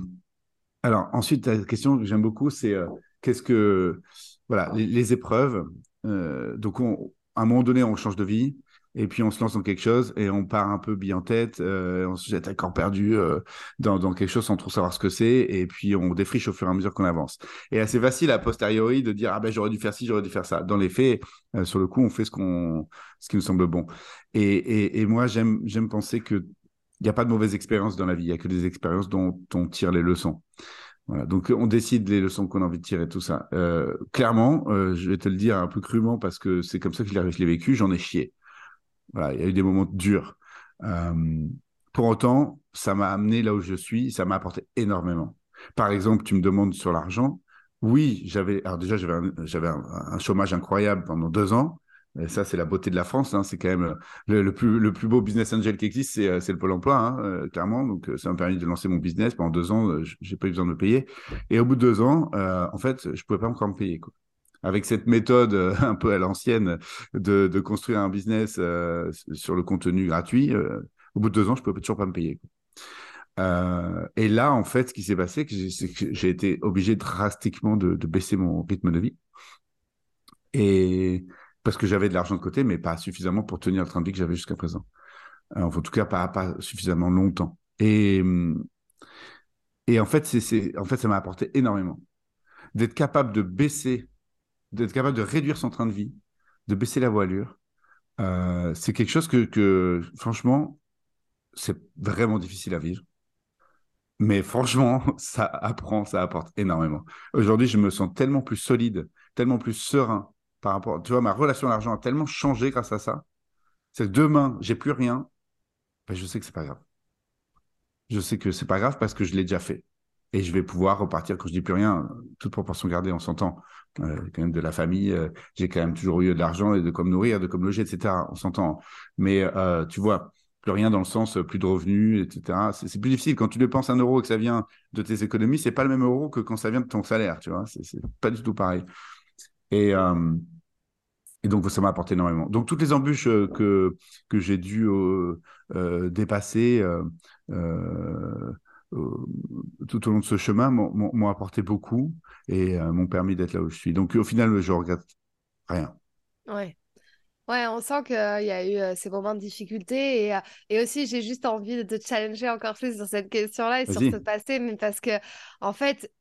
alors, ensuite, la question que j'aime beaucoup, c'est euh, qu'est-ce que, voilà, les, les épreuves. donc, on, à un moment donné, on change de vie et puis on se lance dans quelque chose et on part un peu bille en tête, on se jette à corps perdu euh, dans, quelque chose sans trop savoir ce que c'est, et puis on défriche au fur et à mesure qu'on avance. Et assez facile a posteriori de dire ah ben j'aurais dû faire ci, j'aurais dû faire ça. Dans les faits, euh, sur le coup, on fait ce qu'on, ce qui nous semble bon. Et, et, moi j'aime j'aime penser que il n'y a pas de mauvaise expérience dans la vie, il y a que des expériences dont on tire les leçons. Voilà, donc on décide les leçons qu'on a envie de tirer, tout ça. Euh, clairement, je vais te le dire un peu crûment parce que c'est comme ça que je l'ai vécu, j'en ai chié. Voilà, il y a eu des moments durs. Euh, pour autant, ça m'a amené là où je suis, ça m'a apporté énormément. Par exemple, tu me demandes sur l'argent. Oui, j'avais, alors déjà, j'avais un, chômage incroyable pendant deux ans. Ça, c'est la beauté de la France. Hein. C'est quand même le, plus, beau business angel qui existe, c'est, euh, le Pôle emploi, hein, euh, clairement. Donc, ça m'a permis de lancer mon business. Pendant deux ans, j'ai pas eu besoin de me payer. Et au bout de deux ans, en fait, je pouvais pas encore me payer. Avec cette méthode un peu à l'ancienne de, construire un business sur le contenu gratuit, au bout de deux ans, je pouvais toujours pas me payer. et là, en fait, ce qui s'est passé, c'est que j'ai été obligé drastiquement de, baisser mon rythme de vie. Et parce que j'avais de l'argent de côté, mais pas suffisamment pour tenir le train de vie que j'avais jusqu'à présent. en tout cas, pas, pas suffisamment longtemps. Et, et en, fait, c'est, en fait, ça m'a apporté énormément. D'être capable de baisser, d'être capable de réduire son train de vie, de baisser la voilure, euh, c'est quelque chose que, franchement, c'est vraiment difficile à vivre. Mais franchement, ça apprend, ça apporte énormément. Aujourd'hui, je me sens tellement plus solide, tellement plus serein, par rapport, tu vois, ma relation à l'argent a tellement changé grâce à ça. C'est que demain, j'ai plus rien, ben, je sais que c'est pas grave. Je sais que c'est pas grave parce que je l'ai déjà fait. Et je vais pouvoir repartir quand je dis plus rien, toute proportion gardée, on s'entend. Euh, quand même de la famille, euh, j'ai quand même toujours eu de l'argent et de comme nourrir, de comme loger, etc. On s'entend. Mais euh, tu vois, plus rien dans le sens plus de revenus, etc. C'est plus difficile quand tu dépenses un euro et que ça vient de tes économies, c'est pas le même euro que quand ça vient de ton salaire, tu vois. C'est pas du tout pareil. Et, euh, et donc, ça m'a apporté énormément. Donc, toutes les embûches euh, que, que j'ai dû euh, dépasser tout au long de ce chemin m'ont apporté beaucoup et m'ont permis d'être là où je suis. Donc, au final, je regrette rien.
Ouais. Ouais, on sent qu'il y a eu ces moments de difficulté et, et aussi j'ai juste envie de te challenger encore plus sur cette question-là et sur ce passé, mais parce que en fait,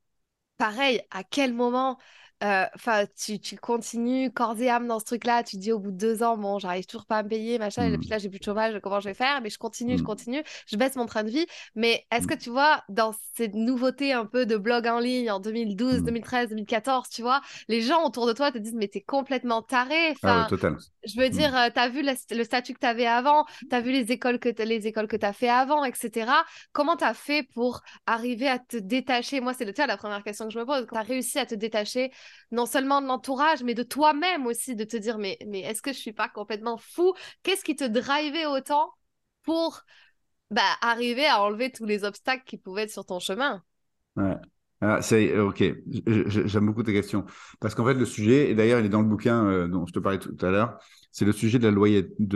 pareil, à quel moment euh, enfin, tu, tu, continues corps et âme dans ce truc-là. Tu dis au bout de deux ans, bon, j'arrive toujours pas à me payer, machin. Et puis mmh. là, j'ai plus de chômage, comment je vais faire? Mais je continue, je mmh. continue. Je baisse mon train de vie. Mais est-ce mmh. que tu vois, dans cette nouveauté un peu de blog en ligne en 2012, 2013, 2014, tu vois, les gens autour de toi te disent, mais t'es complètement taré.
Ah enfin, total.
Je veux dire, euh, tu as vu le, statut que tu avais avant, tu as vu les écoles que les écoles que tu as fait avant, etc. Comment tu as fait pour arriver à te détacher? Moi, c'est le la première question que je me pose. Tu as réussi à te détacher non seulement de l'entourage, mais de toi-même aussi, de te dire, mais, mais est-ce que je suis pas complètement fou? Qu'est-ce qui te drivait autant pour bah, arriver à enlever tous les obstacles qui pouvaient être sur ton chemin?
Ouais. Ah, euh, ok. J'aime beaucoup tes questions parce qu'en fait le sujet, et d'ailleurs il est dans le bouquin euh, dont je te parlais tout à l'heure, c'est le sujet de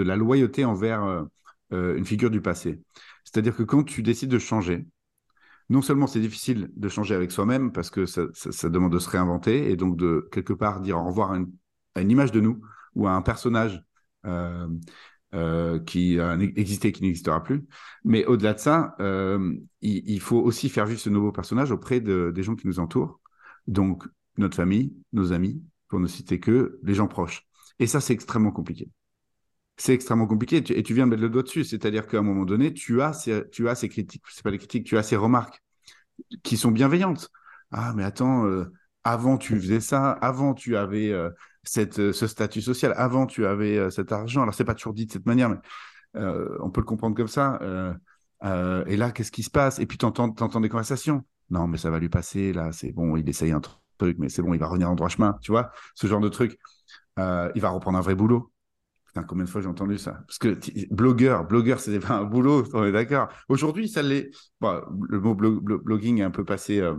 la, loyauté, envers euh, une figure du passé. C'est-à-dire que quand tu décides de changer, non seulement c'est difficile de changer avec soi-même parce que ça, demande de se réinventer et donc de quelque part dire au revoir à une, image de nous ou à un personnage euh, euh, qui a existé et qui n'existera plus. Mais au-delà de ça, euh, il, faut aussi faire vivre ce nouveau personnage auprès des gens qui nous entourent, donc notre famille, nos amis, pour ne citer que les gens proches. Et ça, c'est extrêmement compliqué c'est extrêmement compliqué et tu, viens mettre le doigt dessus. C'est-à-dire qu'à un moment donné, tu as ces, tu as ces critiques, c'est pas les critiques, tu as ces remarques qui sont bienveillantes. Ah, mais attends, euh, avant tu faisais ça, avant tu avais euh, euh, ce statut social, avant tu avais cet argent. Alors, c'est pas toujours dit de cette manière, mais on peut le comprendre comme ça. et là, qu'est-ce qui se passe? Et puis, tu entends, des conversations. Non, mais ça va lui passer, là, c'est bon, il essaye un truc, mais c'est bon, il va revenir en droit chemin, tu vois, ce genre de truc. il va reprendre un vrai boulot. Putain, combien de fois j'ai entendu ça? Parce que blogueur, blogueur, c'est pas un boulot, on est d'accord. Aujourd'hui, ça l'est. le mot blogging est un peu passé euh,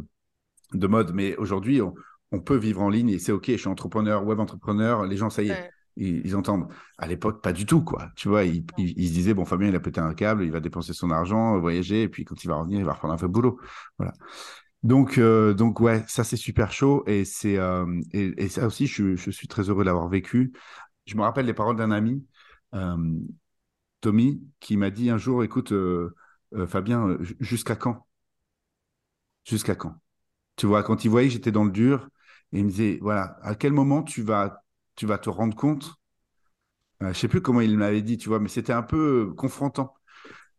de mode, mais aujourd'hui, on, peut vivre en ligne et c'est OK, je suis entrepreneur, web entrepreneur, les gens, ça y est, ils, entendent. À l'époque, pas du tout, quoi. Tu vois, ils, se disaient, bon, Fabien, il a pété un câble, il va dépenser son argent, voyager, et puis quand il va revenir, il va reprendre un peu de boulot. Voilà. Donc, euh, donc ouais, ça c'est super chaud et c'est euh, et, ça aussi, je, je suis très heureux d'avoir vécu je me rappelle les paroles d'un ami, euh, Tommy, qui m'a dit un jour, écoute, Fabien, jusqu'à quand? Jusqu'à quand? Tu vois, quand il voyait que j'étais dans le dur, il me disait, voilà, à quel moment tu vas, tu vas te rendre compte Je ne sais plus comment il m'avait dit, tu vois, mais c'était un peu confrontant.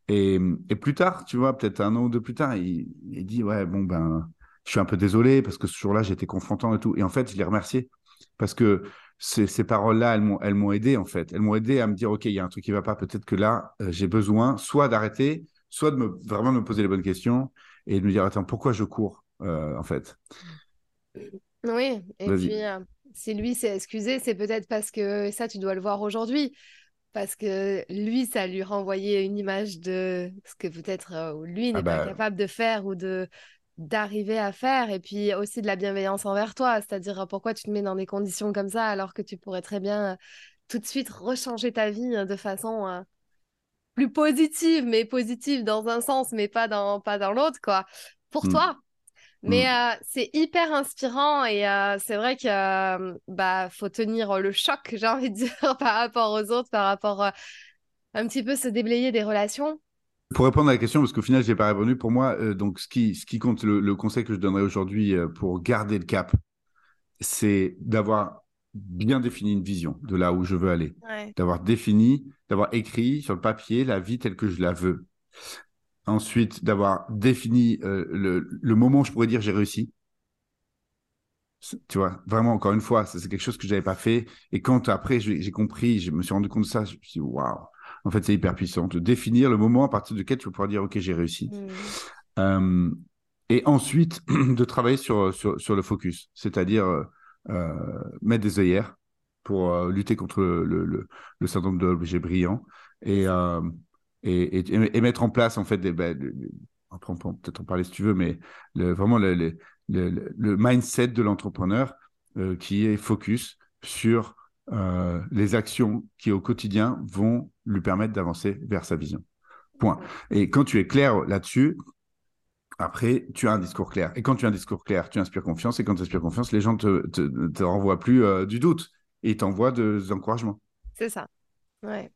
Et, plus tard, tu vois, peut-être un an ou deux plus tard, il, il dit, ouais, bon, ben, je suis un peu désolé parce que ce jour-là, j'étais confrontant et tout. Et en fait, je l'ai remercié parce que ces, ces paroles-là, elles m'ont, aidé en fait. Elles m'ont aidé à me dire, OK, il y a un truc qui va pas. Peut-être que là, euh, j'ai besoin soit d'arrêter, soit de me, vraiment de me poser les bonnes questions et de me dire, attends, pourquoi je cours euh, en fait?
Oui, et puis euh, si lui s'est excusé, c'est peut-être parce que ça, tu dois le voir aujourd'hui. Parce que lui, ça lui renvoyait une image de ce que peut-être lui ah n'est pas bah capable de faire ou de d'arriver à faire et puis aussi de la bienveillance envers toi, c'est-à-dire pourquoi tu te mets dans des conditions comme ça alors que tu pourrais très bien tout de suite rechanger ta vie de façon euh, plus positive, mais positive dans un sens, mais pas dans, pas dans l'autre, quoi, pour mmh. toi. Mais mmh. euh, c'est hyper inspirant et euh, c'est vrai que bah faut tenir le choc, j'ai envie de dire, par rapport aux autres, par rapport un petit peu se déblayer des relations.
Pour répondre à la question, parce qu'au final, je n'ai pas répondu, pour moi, euh, donc ce qui, ce qui compte, le, conseil que je donnerais aujourd'hui euh, pour garder le cap, c'est d'avoir bien défini une vision de là où je veux aller, d'avoir défini, d'avoir écrit sur le papier la vie telle que je la veux. Ensuite, d'avoir défini euh, le, le, moment où je pourrais dire j'ai réussi. Tu vois, vraiment, encore une fois, c'est quelque chose que je n'avais pas fait. Et quand après j'ai compris, je me suis rendu compte de ça, je me suis dit, waouh, en fait, c'est hyper puissant. De définir le moment à partir duquel tu vas pouvoir dire, OK, j'ai réussi. Mmh. Euh, et ensuite, de travailler sur, sur, le focus, c'est-à-dire euh, mettre des œillères pour lutter contre le, le, syndrome de l'objet brillant et, et, et, mettre en place, en fait, des. Ben, on peut peut-être en parler si tu veux, mais vraiment le, mindset de l'entrepreneur qui est focus sur les actions qui au quotidien vont lui permettre d'avancer vers sa vision. Point. Et quand tu es clair là-dessus, après, tu as un discours clair. Et quand tu as un discours clair, tu inspires confiance. Et quand tu inspires confiance, les gens ne te, te, renvoient plus euh, du doute et t'envoient des encouragements.
C'est ça. Ouais.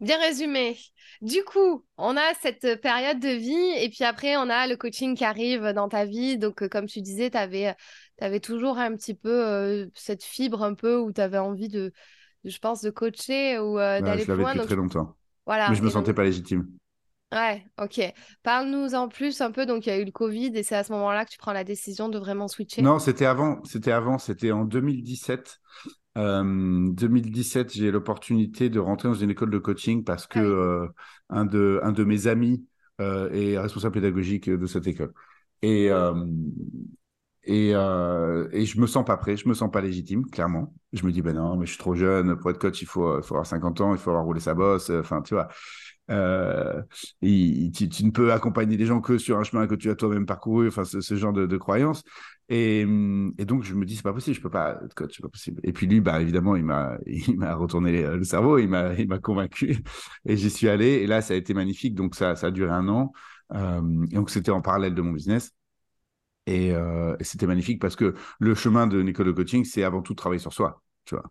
Bien résumé. Du coup, on a cette période de vie et puis après, on a le coaching qui arrive dans ta vie. Donc, euh, comme tu disais, tu avais, avais, toujours un petit peu euh, cette fibre un peu où tu avais envie de, je pense, de coacher ou euh, d'aller
plus loin. Je depuis très longtemps. Voilà. Mais je me sentais pas légitime.
Ouais, ok. Parle-nous en plus un peu. Donc, il y a eu le Covid et c'est à ce moment-là que tu prends la décision de vraiment switcher.
Non, c'était avant. C'était avant. C'était en 2017. 2017, euh, j'ai l'opportunité de rentrer dans une école de coaching parce que euh, un, de, un de mes amis est responsable pédagogique de cette école. Et, et, euh, et je me sens pas prêt, je me sens pas légitime, clairement. Je me dis, ben non, mais je suis trop jeune, pour être coach, il faut, faut avoir 50 ans, il faut avoir roulé sa bosse, euh, enfin, tu vois. Euh, tu, tu, ne peux accompagner les gens que sur un chemin que tu as toi-même parcouru, enfin, ce, ce genre de, de croyances. Et, et, donc, je me dis, c'est pas possible, je peux pas être coach, c'est pas possible. Et puis lui, bah, évidemment, il m'a, il m'a retourné le cerveau, il m'a, il m'a convaincu. Et j'y suis allé, et là, ça a été magnifique. Donc, ça, ça a duré un an. Euh, et donc, c'était en parallèle de mon business. Euh, et, c'était magnifique parce que le chemin de Nicole de coaching, c'est avant tout travailler sur soi. Tu vois.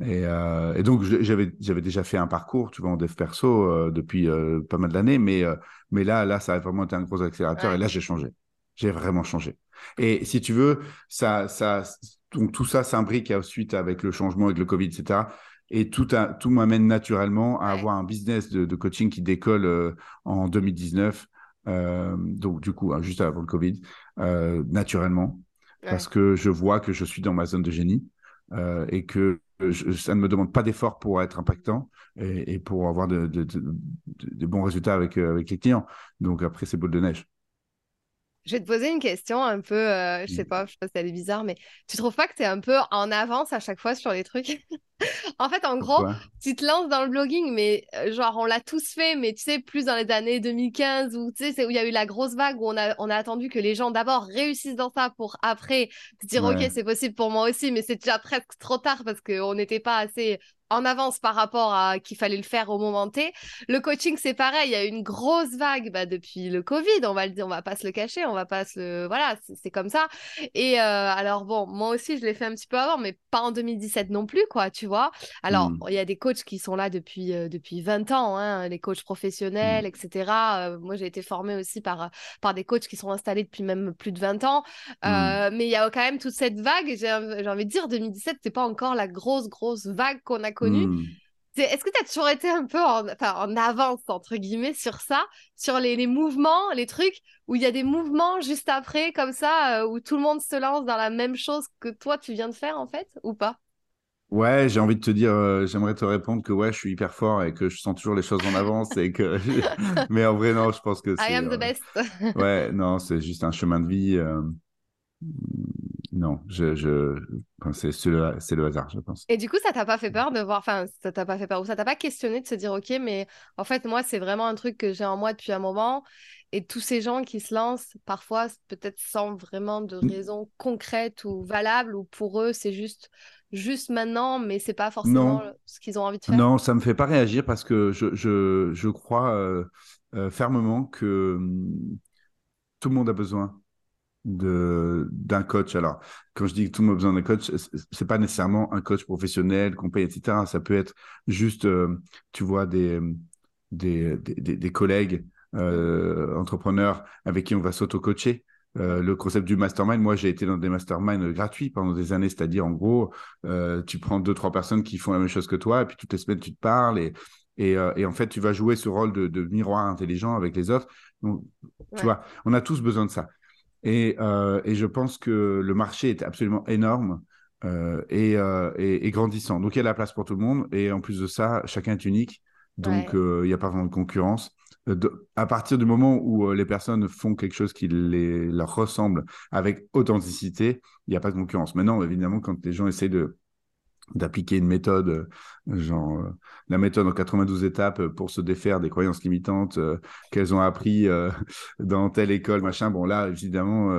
Et, euh, et donc, j'avais, j'avais déjà fait un parcours, tu vois, en dev perso depuis pas mal d'années, mais, mais là, là, ça a vraiment été un gros accélérateur. Et là, j'ai changé. J'ai vraiment changé. Et si tu veux, ça, ça, donc tout ça s'imbrique ensuite avec le changement, avec le Covid, etc. Et tout, tout m'amène naturellement à avoir un business de, de coaching qui décolle en 2019 euh, donc du coup, hein, juste avant le Covid, euh, naturellement, parce que je vois que je suis dans ma zone de génie euh, et que ça ne me demande pas d'effort pour être impactant et, pour avoir de, de, bons résultats avec, avec les clients. Donc après, c'est boule de neige.
Je vais te poser une question un peu, euh, je sais pas, je sais pas si elle est bizarre, mais tu trouves pas que tu es un peu en avance à chaque fois sur les trucs? En fait, en gros, tu te lances dans le blogging, mais euh, genre, on l'a tous fait, mais tu sais, plus dans les années 2015, où tu sais, c'est où il y a eu la grosse vague, où on a, on a attendu que les gens d'abord réussissent dans ça pour après se dire, OK, c'est possible pour moi aussi, mais c'est déjà presque trop tard parce qu'on n'était pas assez en avance par rapport à qu'il fallait le faire au moment T. Le coaching, c'est pareil. Il y a une grosse vague bah, depuis le Covid. On va le dire, on va pas se le cacher, on va pas se le, voilà, c'est comme ça. Et euh, alors bon, moi aussi, je l'ai fait un petit peu avant, mais pas en 2017 non plus, quoi. Tu vois. Alors, hmm. il y a des coachs qui sont là depuis euh, depuis 20 ans, hein, les coachs professionnels, hmm. etc. Euh, moi, j'ai été formée aussi par par des coachs qui sont installés depuis même plus de 20 ans. Hmm. Mais il y a quand même toute cette vague. J'ai envie de dire, 2017, c'est pas encore la grosse grosse vague qu'on a connu. Hmm. Est-ce que tu as toujours été un peu en, en, avance, entre guillemets, sur ça, sur les, les, mouvements, les trucs, où il y a des mouvements juste après, comme ça, euh, où tout le monde se lance dans la même chose que toi, tu viens de faire, en fait, ou pas?
Ouais, j'ai envie de te dire, euh, j'aimerais te répondre que ouais, je suis hyper fort et que je sens toujours les choses en avance et que, mais en vrai non, je pense que
I am the euh, best.
ouais, non, c'est juste un chemin de vie. Non, je, je... c'est le, le, hasard, je pense.
Et du coup, ça t'a pas fait peur de voir, enfin, ça t'a pas fait peur ou ça t'a pas questionné de se dire, ok, mais en fait, moi, c'est vraiment un truc que j'ai en moi depuis un moment. Et tous ces gens qui se lancent, parfois, peut-être sans vraiment de mm. raison concrète ou valable, ou pour eux, c'est juste, juste maintenant, mais c'est pas forcément ce qu'ils ont envie de faire.
Non, ça me fait pas réagir parce que je, je, je crois euh, euh, fermement que hum, tout le monde a besoin d'un coach. Alors, quand je dis que tout le monde a besoin d'un coach, c'est pas nécessairement un coach professionnel qu'on paye, etc. Ça peut être juste, euh, tu vois, des des, des, des collègues euh, entrepreneurs avec qui on va s'auto-coacher. Euh, le concept du mastermind, moi j'ai été dans des masterminds gratuits pendant des années, c'est-à-dire en gros, tu prends deux, trois personnes qui font la même chose que toi, et puis toutes les semaines tu te parles, et, et, euh, et en fait tu vas jouer ce rôle de, de, miroir intelligent avec les autres. Donc, Tu vois, on a tous besoin de ça. Et, euh, et, je pense que le marché est absolument énorme euh, et, euh, et, et, grandissant. Donc il y a de la place pour tout le monde. Et en plus de ça, chacun est unique. Donc il n'y a pas vraiment de concurrence. De, à partir du moment où les personnes font quelque chose qui les, leur ressemble avec authenticité, il n'y a pas de concurrence. Maintenant, évidemment, quand les gens essaient de d'appliquer une méthode, euh, genre euh, la méthode en 92 étapes pour se défaire des croyances limitantes euh, qu'elles ont appris dans telle école, machin. Bon, là, évidemment,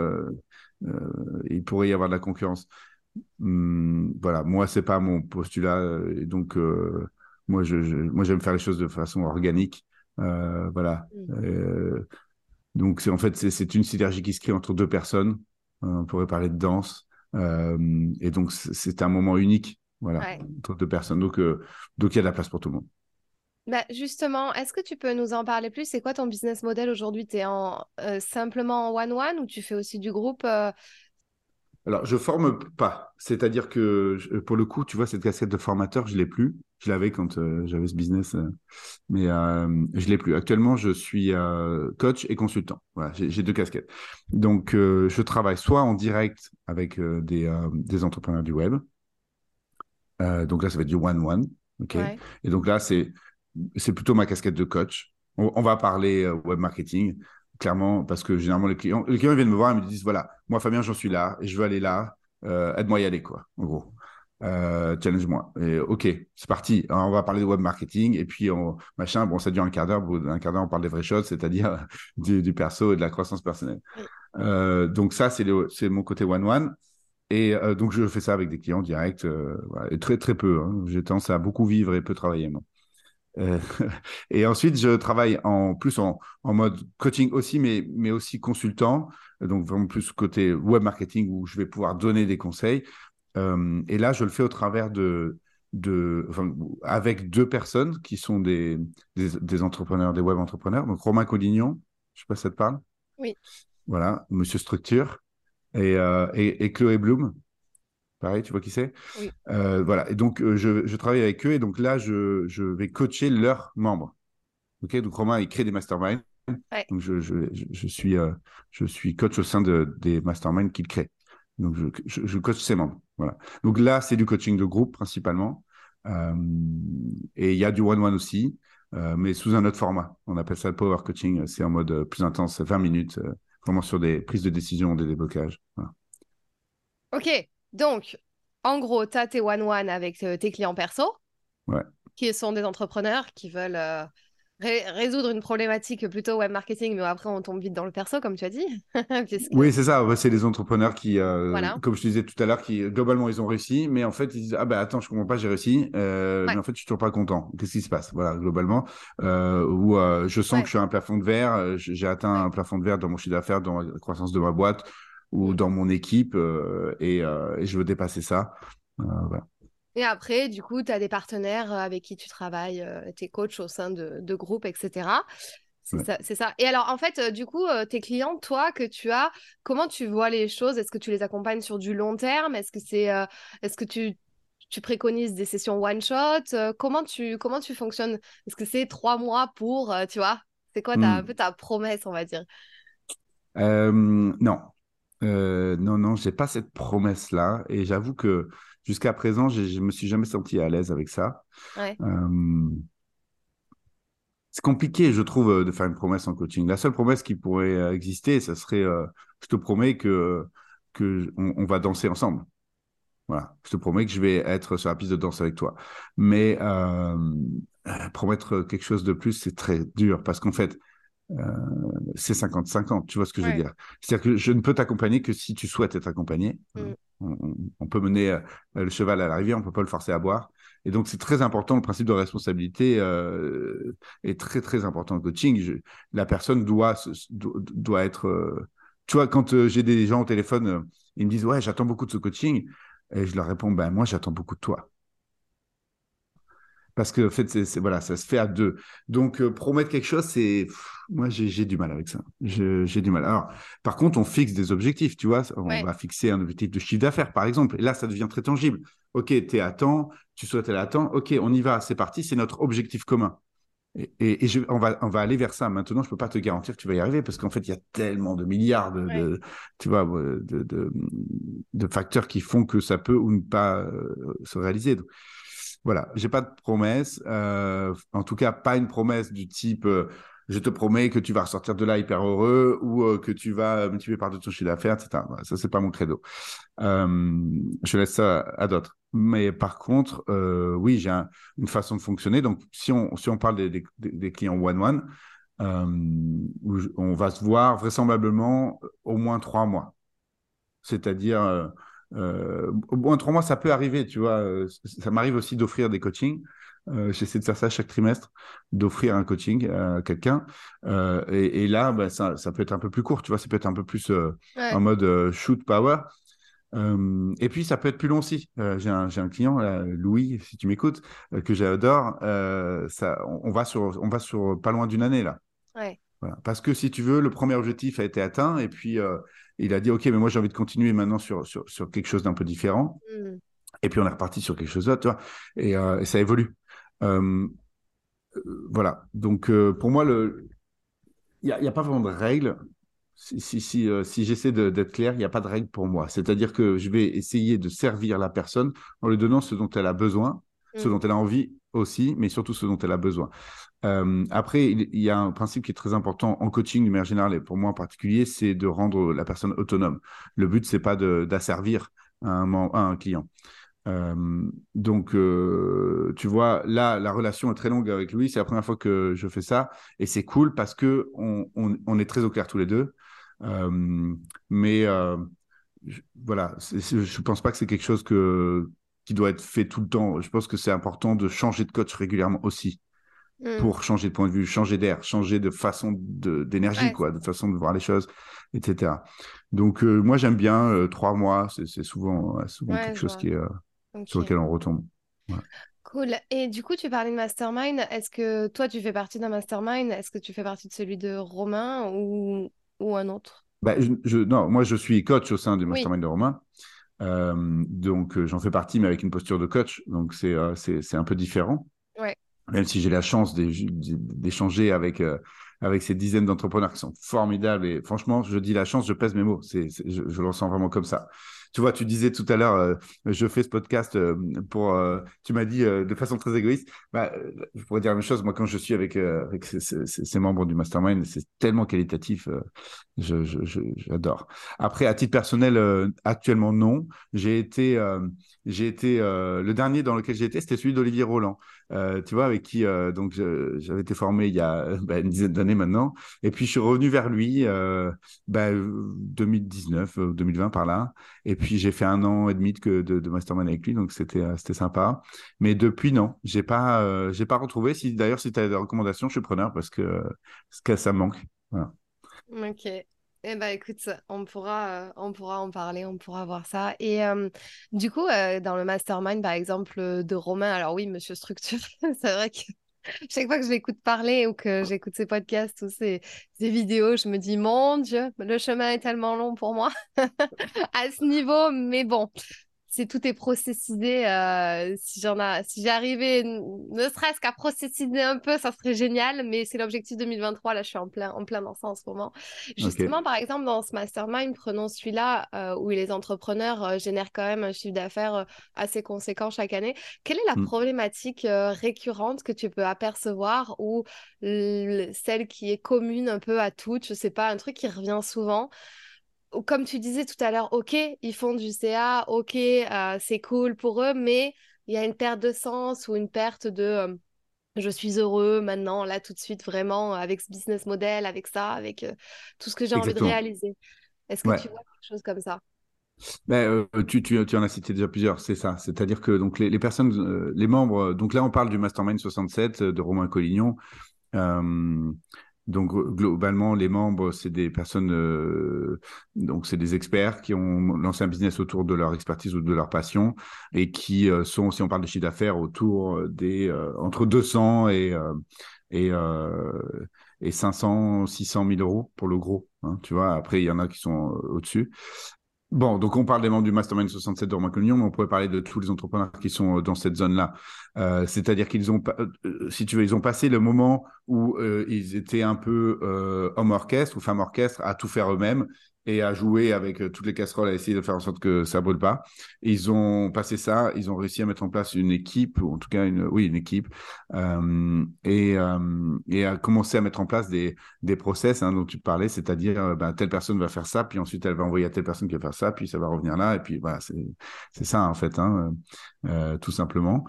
il pourrait y avoir de la concurrence. Hum, voilà, moi, c'est pas mon postulat. Et donc, moi, je, moi, j'aime faire les choses de façon organique. voilà. Mmh. donc, c'est en fait, c'est une synergie qui se crée entre deux personnes. on pourrait parler de danse. et donc, c'est un moment unique voilà, deux personnes. Donc, euh, donc, il y a de la place pour tout le monde.
Bah justement, est-ce que tu peux nous en parler plus? C'est quoi ton business model aujourd'hui? Tu es en, euh, simplement en one-one ou tu fais aussi du groupe euh?
Alors, je forme pas. C'est-à-dire que, pour le coup, tu vois, cette casquette de formateur, je l'ai plus. Je l'avais quand j'avais ce business, mais je l'ai plus. Actuellement, je suis coach et consultant. Voilà, j'ai deux casquettes. Donc, je travaille soit en direct avec des, des entrepreneurs du web, euh, donc là, ça va être du one-one. ok? Et donc là, c'est, plutôt ma casquette de coach. On, va parler euh, web marketing, clairement, parce que généralement, les clients, les clients viennent me voir et me disent voilà, moi, Fabien, j'en suis là et je veux aller là. Euh, aide-moi à y aller, quoi, en gros. challenge-moi. Et ok, c'est parti. on va parler de web marketing et puis on, machin. Bon, ça dure un quart d'heure. Un quart d'heure, on parle des vraies choses, c'est-à-dire du, du, perso et de la croissance personnelle. donc ça, c'est, c'est mon côté one-one. Et euh, donc, je fais ça avec des clients directs, euh, et très, très peu. Hein. J'ai tendance à beaucoup vivre et peu travailler, moi. Euh, et ensuite, je travaille en plus en, en, mode coaching aussi, mais, mais aussi consultant. Donc, vraiment plus côté web marketing où je vais pouvoir donner des conseils. et là, je le fais au travers de, de enfin, avec deux personnes qui sont des, des, des, entrepreneurs, des web entrepreneurs. Donc, Romain Collignon, je sais pas si ça te parle.
Oui.
Voilà, Monsieur Structure et, euh, et, et, Chloé Bloom. Pareil, tu vois qui c'est?
Oui.
euh, Voilà. Et donc, euh, je, je, travaille avec eux et donc là, je, je vais coacher leurs membres. Ok, donc Romain, il crée des masterminds.
Ouais.
Donc, je, je, je, suis, je suis coach au sein de, des masterminds qu'il crée. Donc, je, je, coach ses membres. Voilà. Donc là, c'est du coaching de groupe principalement. Euh, et il y a du one-one aussi, euh, mais sous un autre format. On appelle ça le power coaching. C'est en mode plus intense, 20 minutes vraiment sur des prises de décision, des déblocages.
Ok, donc en gros, tu as tes one-one avec euh, tes clients perso, qui sont des entrepreneurs qui veulent résoudre une problématique plutôt web marketing, mais après on tombe vite dans le perso, comme tu as dit.
Oui, c'est ça. C'est des entrepreneurs qui, euh, comme je te disais tout à l'heure, qui globalement ils ont réussi, mais en fait ils disent ah ben attends je comprends pas j'ai réussi, euh, mais en fait je suis toujours pas content. Qu'est-ce qui se passe? Voilà globalement euh, où euh, je sens que je suis à un plafond de verre, j'ai atteint un plafond de verre dans mon chiffre d'affaires, dans la croissance de ma boîte ou dans mon équipe et, et, je veux dépasser ça. voilà.
Et après, du coup, tu as des partenaires euh, avec qui tu travailles, euh, tes coachs au sein de, de groupes, etc. C'est ça, ça, Et alors, en fait, euh, du coup, tes clients, toi, que tu as, comment tu vois les choses? Est-ce que tu les accompagnes sur du long terme? Est-ce que c'est, est-ce que tu, tu préconises des sessions one shot? Comment tu comment tu fonctionnes? Est-ce que c'est trois mois pour, tu vois? C'est quoi ta, un peu ta promesse, on va dire?
Non, non, non, j'ai pas cette promesse là, et j'avoue que jusqu'à présent, je me suis jamais senti à l'aise avec ça. Ouais c'est compliqué, je trouve, euh, de faire une promesse en coaching. La seule promesse qui pourrait euh, exister, ça serait, euh, je te promets que, que on, va danser ensemble. Voilà, je te promets que je vais être sur la piste de danse avec toi. Mais promettre quelque chose de plus, c'est très dur parce qu'en fait, c'est 50-50, tu vois ce que je veux dire? C'est-à-dire que je ne peux t'accompagner que si tu souhaites être accompagné. Mm. On, peut mener le cheval à la rivière, on peut pas le forcer à boire. Et donc, c'est très important, le principe de responsabilité euh, est très, très important en coaching. la personne doit, doit être... Euh, tu vois, quand euh, j'ai des gens au téléphone, ils me disent, ouais, j'attends beaucoup de ce coaching. Et je leur réponds, ben moi, j'attends beaucoup de toi. Parce que, en fait, voilà, ça se fait à deux. Donc, promettre quelque chose, c'est. Moi, j'ai, du mal avec ça. j'ai du mal. Alors, par contre, on fixe des objectifs, tu vois. On va fixer un objectif de chiffre d'affaires, par exemple. Et là, ça devient très tangible. OK, tu es à temps, tu souhaites aller à temps. OK, on y va, c'est parti, c'est notre objectif commun. Et, on, va, on va aller vers ça. Maintenant, je ne peux pas te garantir que tu vas y arriver parce qu'en fait, il y a tellement de milliards de, tu vois, de, de, facteurs qui font que ça peut ou ne pas euh, se réaliser. Donc, voilà, j'ai pas de promesse. Euh, en tout cas, pas une promesse du type euh, je te promets que tu vas ressortir de là hyper heureux ou euh, que tu vas multiplier par deux ton chiffre d'affaires, etc. ça, c'est pas mon credo. Je laisse ça à d'autres. Mais par contre, oui, j'ai une façon de fonctionner. Donc, si on, si on parle des, clients one-one, on va se voir vraisemblablement au moins trois mois. C'est-à-dire, au moins trois mois, ça peut arriver, tu vois. Ça m'arrive aussi d'offrir des coachings. Euh, j'essaie de faire ça chaque trimestre, d'offrir un coaching à quelqu'un. Euh, et, là, bah, ça, peut être un peu plus court, tu vois, ça peut être un peu plus euh, en mode shoot power. et puis, ça peut être plus long aussi. j'ai un, un, client, Louis, si tu m'écoutes, que j'adore. ça, on, va sur, on va sur pas loin d'une année là. Parce que si tu veux, le premier objectif a été atteint et puis il a dit Ok, mais moi j'ai envie de continuer maintenant sur, sur, sur quelque chose d'un peu différent. Mmh. Et puis on est reparti sur quelque chose d'autre, tu vois, et, et ça évolue. Euh, voilà. Donc, euh, pour moi, il n'y a, a, pas vraiment de règles. Si, si, si, euh, si j'essaie d'être clair, il n'y a pas de règle pour moi. C'est-à-dire que je vais essayer de servir la personne en lui donnant ce dont elle a besoin, ce mm. dont elle a envie aussi, mais surtout ce dont elle a besoin. Après, il, y a un principe qui est très important en coaching de manière générale, et pour moi en particulier, c'est de rendre la personne autonome. Le but, c'est pas d'asservir un, client. Euh, donc, euh, tu vois, là, la relation est très longue avec Louis. C'est la première fois que je fais ça. Et c'est cool parce que on, est très au clair tous les deux. Euh, mais voilà, je ne pense pas que c'est quelque chose qui doit être fait tout le temps. Je pense que c'est important de changer de coach régulièrement aussi. Mm. Pour changer de point de vue, changer d'air, changer de façon d'énergie, quoi, de façon de voir les choses, etc. Donc, moi, j'aime bien trois mois. C'est souvent, souvent quelque chose qui est sur lequel on retombe.
Cool. Et du coup, tu parlais de mastermind. Est-ce que toi, tu fais partie d'un mastermind? Est-ce que tu fais partie de celui de Romain ou, ou un autre?
Bah, je, Non, moi, je suis coach au sein du mastermind de Romain. Euh, donc, euh, j'en fais partie, mais avec une posture de coach. Donc, c'est euh, c'est un peu différent. Même si j'ai la chance d'échanger avec, avec ces dizaines d'entrepreneurs qui sont formidables. Et franchement, je dis la chance, je pèse mes mots. C'est je, je le ressens vraiment comme ça tu vois, tu disais tout à l'heure, euh, je fais ce podcast euh, pour. Euh, tu m'as dit de façon très égoïste. Bah, je pourrais dire la même chose. Moi, quand je suis avec, avec ces, membres du mastermind, c'est tellement qualitatif. J'adore. Après, à titre personnel, actuellement, non. J'ai été, j'ai été le dernier dans lequel j'ai été, c'était celui d'Olivier Roland. Tu vois, avec qui donc j'avais été formé il y a bah, une dizaine d'années maintenant. Et puis je suis revenu vers lui bah, 2019, 2020 par là. Et puis j'ai fait un an et demi de, de, mastermind avec lui, donc c'était euh, c'était sympa. Mais depuis non, j'ai pas euh, j'ai pas retrouvé. Si d'ailleurs si tu as des recommandations, je suis preneur parce que, ça me manque.
Ok. Eh ben écoute, on pourra, euh, on pourra en parler, on pourra voir ça. Et du coup, dans le mastermind, par exemple, de Romain, alors oui, Monsieur Structure, c'est vrai que chaque fois que je l'écoute parler ou que j'écoute ses podcasts ou ses, vidéos, je me dis, mon Dieu, le chemin est tellement long pour moi à ce niveau, mais bon. C'est tout est processisé. Euh, si j'en a, si j'arrivais, ne serait-ce qu'à processiser un peu, ça serait génial. Mais c'est l'objectif 2023. Là, je suis en plein, en plein dans ça en ce moment. Justement, par exemple, dans ce mastermind, prenons celui-là euh, où les entrepreneurs euh, génèrent quand même un chiffre d'affaires assez conséquent chaque année. Quelle est la mm. problématique récurrente que tu peux apercevoir ou celle qui est commune un peu à toutes? Je sais pas, un truc qui revient souvent comme tu disais tout à l'heure, ok, ils font du CA, ok, euh, c'est cool pour eux, mais il y a une perte de sens ou une perte de euh, je suis heureux maintenant, là tout de suite, vraiment, avec ce business model, avec ça, avec euh, tout ce que j'ai envie de réaliser. Est-ce que tu vois quelque chose comme ça?
Ben, tu, tu, tu, en as cité déjà plusieurs, c'est ça. C'est-à-dire que donc les, les personnes, les membres, donc là on parle du Mastermind 67 de Romain Collignon. Donc globalement, les membres, c'est des personnes, euh, donc c'est des experts qui ont lancé un business autour de leur expertise ou de leur passion et qui euh, sont, si on parle de chiffre d'affaires, autour des euh, entre 200 et et, et 500, 600 000 euros pour le gros. Hein, tu vois, après il y en a qui sont au-dessus. Bon, donc on parle des membres du Mastermind 67 de Romain mais on pourrait parler de tous les entrepreneurs qui sont euh, dans cette zone-là. Euh, c'est-à-dire qu'ils ont, euh, si tu veux, ils ont passé le moment où ils étaient un peu homme orchestre ou femme orchestre à tout faire eux-mêmes et à jouer avec euh, toutes les casseroles, à essayer de faire en sorte que ça brûle pas. ils ont passé ça, ils ont réussi à mettre en place une équipe, ou en tout cas une, oui, une équipe, euh, et, euh, et à commencer à mettre en place des, des process hein, dont tu parlais, c'est-à-dire ben, telle personne va faire ça, puis ensuite elle va envoyer à telle personne qui va faire ça, puis ça va revenir là, et puis voilà, c'est ça en fait, hein, tout simplement.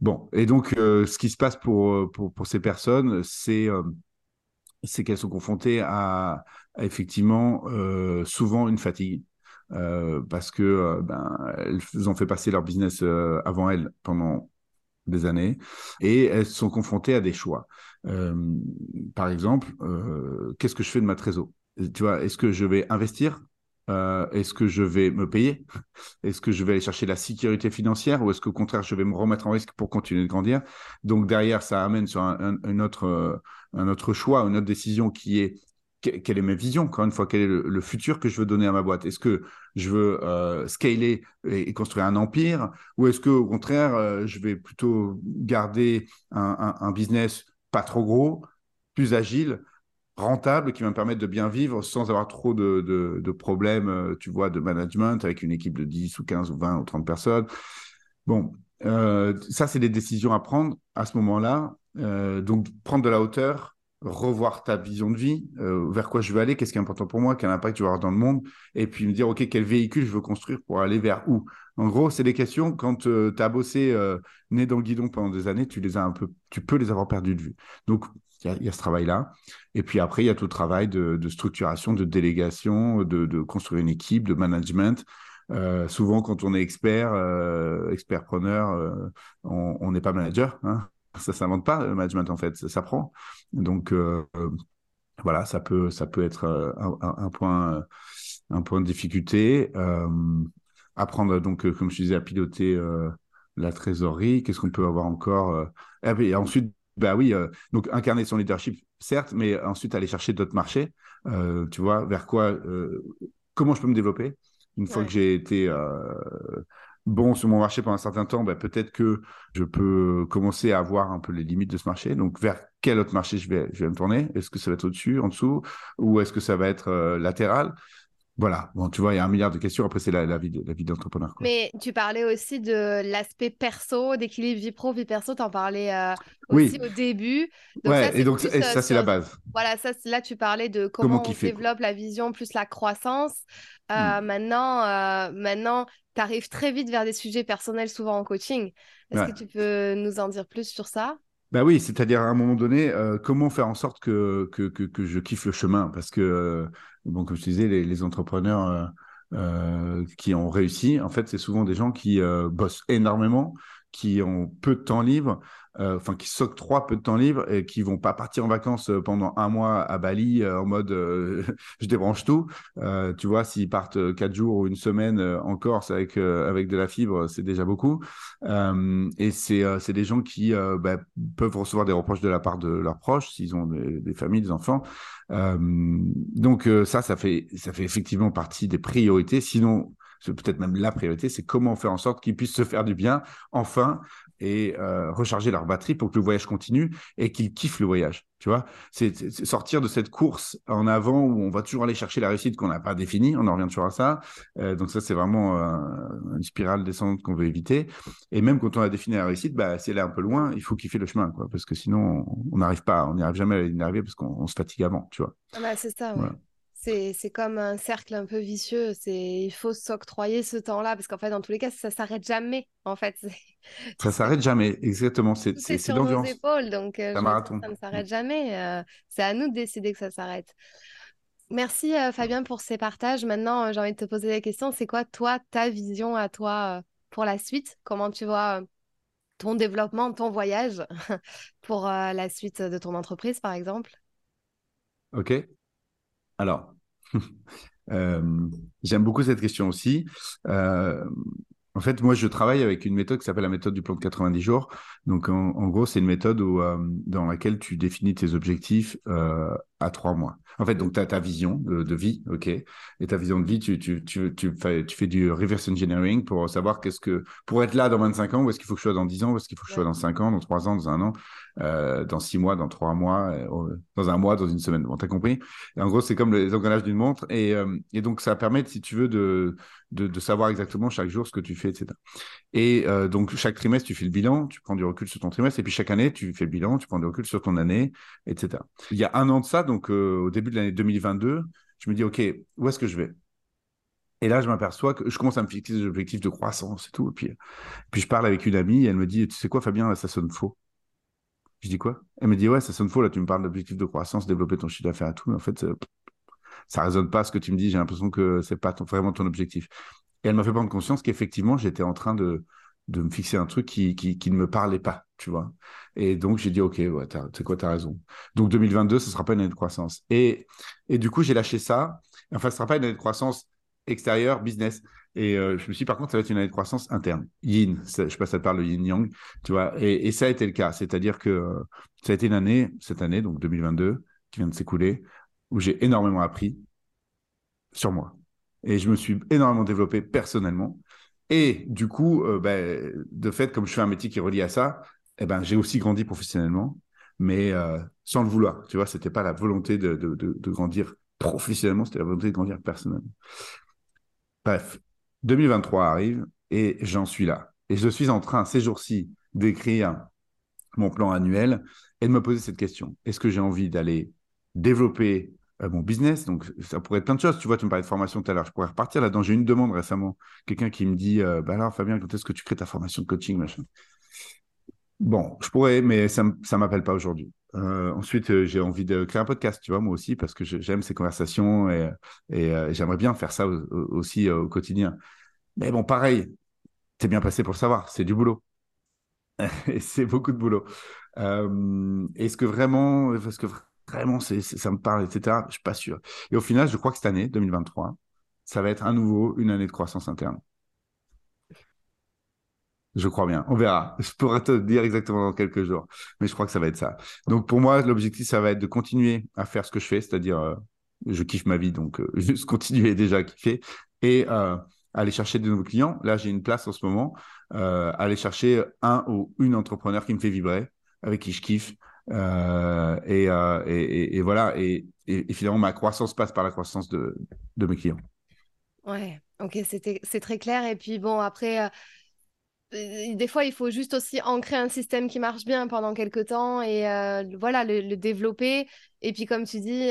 Bon, et donc ce qui se passe pour, pour, pour ces personnes, c'est c'est qu'elles sont confrontées à, effectivement euh, souvent une fatigue. Euh, parce que euh, ben, elles ont fait passer leur business avant elles pendant des années et elles sont confrontées à des choix. par exemple, qu'est-ce que je fais de ma trésor? Tu vois, est-ce que je vais investir? Est-ce que je vais me payer? Est-ce que je vais aller chercher la sécurité financière ou est-ce qu'au contraire je vais me remettre en risque pour continuer de grandir? Donc derrière, ça amène sur un, autre, un autre choix, une autre décision qui est quelle est ma vision, encore une fois, quel est le, futur que je veux donner à ma boîte? Est-ce que je veux euh, scaler et, construire un empire? Ou est-ce que au contraire, euh, je vais plutôt garder un, business pas trop gros, plus agile, rentable, qui va me permettre de bien vivre sans avoir trop de, problèmes, euh, tu vois, de management avec une équipe de 10 ou 15 ou 20 ou 30 personnes? Bon, ça, c'est des décisions à prendre à ce moment-là. donc, prendre de la hauteur, revoir ta vision de vie, euh, vers quoi je veux aller, qu'est-ce qui est important pour moi, quel impact je veux avoir dans le monde, et puis me dire, OK, quel véhicule je veux construire pour aller vers où. En gros, c'est des questions, quand euh, tu as bossé euh, né dans le guidon pendant des années, tu, les as un peu, tu peux les avoir perdues de vue. Donc, il y, a ce travail-là. Et puis après, il y a tout le travail de, structuration, de délégation, de, construire une équipe, de management. souvent, quand on est expert, expert preneur, on n'est pas manager. Hein ça s'invente pas le management en fait, ça s'apprend. Donc euh, voilà, ça peut ça peut être euh, un, point un point de difficulté. Euh, apprendre donc comme je disais à piloter la trésorerie. Qu'est-ce qu'on peut avoir encore et, ensuite bah oui, donc incarner son leadership, certes, mais ensuite aller chercher d'autres marchés. tu vois, vers quoi, comment je peux me développer une fois que j'ai été bon sur mon marché pendant un certain temps, ben, peut-être que je peux commencer à voir un peu les limites de ce marché. Donc, vers quel autre marché je vais, je vais me tourner? Est-ce que ça va être au-dessus, en dessous? Ou est-ce que ça va être euh, latéral? Voilà, bon, tu vois, il y a un milliard de questions. Après, c'est la, la, vie, la vie d'entrepreneur.
Mais tu parlais aussi de l'aspect perso, d'équilibre vie pro, vie perso. Tu en parlais euh, aussi au début.
Donc ouais, et donc ça, euh, c'est la base.
Voilà, ça, là, tu parlais de comment, on développe la vision plus la croissance. Hmm. Maintenant, maintenant tu arrives très vite vers des sujets personnels, souvent en coaching. Est-ce que tu peux nous en dire plus sur ça?
Bah oui, c'est-à-dire à un moment donné, euh, comment faire en sorte que, que, que, je kiffe le chemin? Parce que, euh, bon, comme je disais, les, entrepreneurs euh, qui ont réussi, en fait, c'est souvent des gens qui bossent énormément, qui ont peu de temps libre, euh, enfin qui s'octroient peu de temps libre et qui vont pas partir en vacances euh, pendant un mois à Bali euh, en mode je débranche tout. tu vois, s'ils partent quatre jours ou une semaine en Corse avec avec de la fibre, c'est déjà beaucoup. et c'est des gens qui bah, peuvent recevoir des reproches de la part de leurs proches s'ils ont des, des, familles, des enfants. donc ça, ça fait ça fait effectivement partie des priorités. Sinon peut-être même la priorité, c'est comment faire en sorte qu'ils puissent se faire du bien, enfin, et euh, recharger leur batterie pour que le voyage continue et qu'ils kiffent le voyage. Tu vois, c'est sortir de cette course en avant où on va toujours aller chercher la réussite qu'on n'a pas définie. On en revient toujours à ça. Euh, donc ça, c'est vraiment euh, une spirale descendante qu'on veut éviter. Et même quand on a défini la réussite, bah, si elle est un peu loin, il faut kiffer le chemin, quoi, parce que sinon, on n'arrive pas, on n'y arrive jamais à y arriver parce qu'on se fatigue avant, tu vois.
Ah bah, c'est ça. Ouais. C'est comme un cercle un peu vicieux. Il faut s'octroyer ce temps-là parce qu'en fait, dans tous les cas, ça s'arrête jamais. En fait,
ça s'arrête jamais. Exactement. C'est
sur nos épaules, donc euh, ça ne s'arrête jamais. Euh, c'est à nous de décider que ça s'arrête. Merci euh, Fabien pour ces partages. Maintenant, j'ai envie de te poser la question. C'est quoi toi ta vision à toi pour la suite? Comment tu vois ton développement, ton voyage pour la suite de ton entreprise, par exemple?
Ok. Alors, Euh, j'aime beaucoup cette question aussi. Euh, en fait, moi, je travaille avec une méthode qui s'appelle la méthode du plan de 90 jours. Donc, en, gros, c'est une méthode euh, dans laquelle tu définis tes objectifs à trois mois. En fait, donc, tu as ta vision de, vie, OK Et ta vision de vie, tu, tu, tu, tu, fais, tu fais du reverse engineering pour savoir qu'est-ce que... Pour être là dans 25 ans, où est-ce qu'il faut que je sois dans 10 ans, où est-ce qu'il faut que je sois dans 5 ans, dans 3 ans, dans un an, euh, dans 6 mois, dans 3 mois, euh, dans un mois, dans une semaine. Bon, t'as compris? Et En gros, c'est comme les engrenages d'une montre. Et, euh, et, donc, ça permet, si tu veux, de, de, de, savoir exactement chaque jour ce que tu fais, etc. Et donc, chaque trimestre, tu fais le bilan, tu prends du recul sur ton trimestre. Et puis, chaque année, tu fais le bilan, tu prends du recul sur ton année, etc. Il y a un an de ça, donc au début de l'année 2022, je me dis, OK, où est-ce que je vais? Et là, je m'aperçois que je commence à me fixer des objectifs de croissance et tout. Puis, je parle avec une amie et elle me dit, tu sais quoi, Fabien, ça sonne faux. Je dis quoi? Elle me dit, ouais, ça sonne faux. Là, tu me parles d'objectifs de croissance, développer ton chiffre d'affaires et tout. Mais en fait, ça ne résonne pas ce que tu me dis. J'ai l'impression que c'est pas vraiment ton objectif. Et elle m'a fait prendre conscience qu'effectivement, j'étais en train de, de me fixer un truc qui, qui, qui, ne me parlait pas, tu vois. Et donc, j'ai dit, OK, ouais, c'est quoi, tu as raison. Donc, 2022, ce ne sera pas une année de croissance. Et, et du coup, j'ai lâché ça. Enfin, ce ne sera pas une année de croissance extérieure, business. Et euh, je me suis dit, par contre, ça va être une année de croissance interne. Yin, je ne sais pas ça parle, le yin-yang, tu vois. Et, et, ça a été le cas. C'est-à-dire que euh, ça a été une année, cette année, donc 2022, qui vient de s'écouler, où j'ai énormément appris sur moi. Et je me suis énormément développé personnellement. Et du coup, euh, ben, de fait, comme je fais un métier qui est relié à ça, eh ben, j'ai aussi grandi professionnellement, mais euh, sans le vouloir. Tu vois, c'était pas la volonté de, de, de, grandir professionnellement, c'était la volonté de grandir personnellement. Bref, 2023 arrive et j'en suis là. Et je suis en train, ces jours-ci, d'écrire mon plan annuel et de me poser cette question. Est-ce que j'ai envie d'aller développer euh, mon business. Donc, ça pourrait être plein de choses. Tu vois, tu me parlais de formation tout à l'heure. Je pourrais repartir là-dedans. J'ai une demande récemment. Quelqu'un qui me dit euh, bah alors, Fabien, quand est-ce que tu crées ta formation de coaching machin? Bon, je pourrais, mais ça ne m'appelle pas aujourd'hui. Euh, ensuite, j'ai envie de créer un podcast, tu vois, moi aussi, parce que j'aime ces conversations et, et j'aimerais bien faire ça aussi au quotidien. Mais bon, pareil, c'est bien passé pour le savoir, c'est du boulot. c'est beaucoup de boulot. est-ce que vraiment, est-ce que vraiment, ça me parle, etc. Je suis pas sûr. Et au final, je crois que cette année, 2023, ça va être à nouveau une année de croissance interne. Je crois bien. On verra. Je pourrais te dire exactement dans quelques jours. Mais je crois que ça va être ça. Donc, pour moi, l'objectif, ça va être de continuer à faire ce que je fais, c'est-à-dire, euh, je kiffe ma vie, donc euh, juste continuer déjà à kiffer et euh, aller chercher de nouveaux clients. Là, j'ai une place en ce moment. aller chercher un ou une entrepreneur qui me fait vibrer, avec qui je kiffe, euh, euh, et, et, voilà, et, finalement, ma croissance passe par la croissance de, de mes clients.
Ouais, ok, c'est très clair. Et puis bon, après, euh, des fois, il faut juste aussi ancrer un système qui marche bien pendant quelques temps et voilà, le, développer. Et puis, comme tu dis,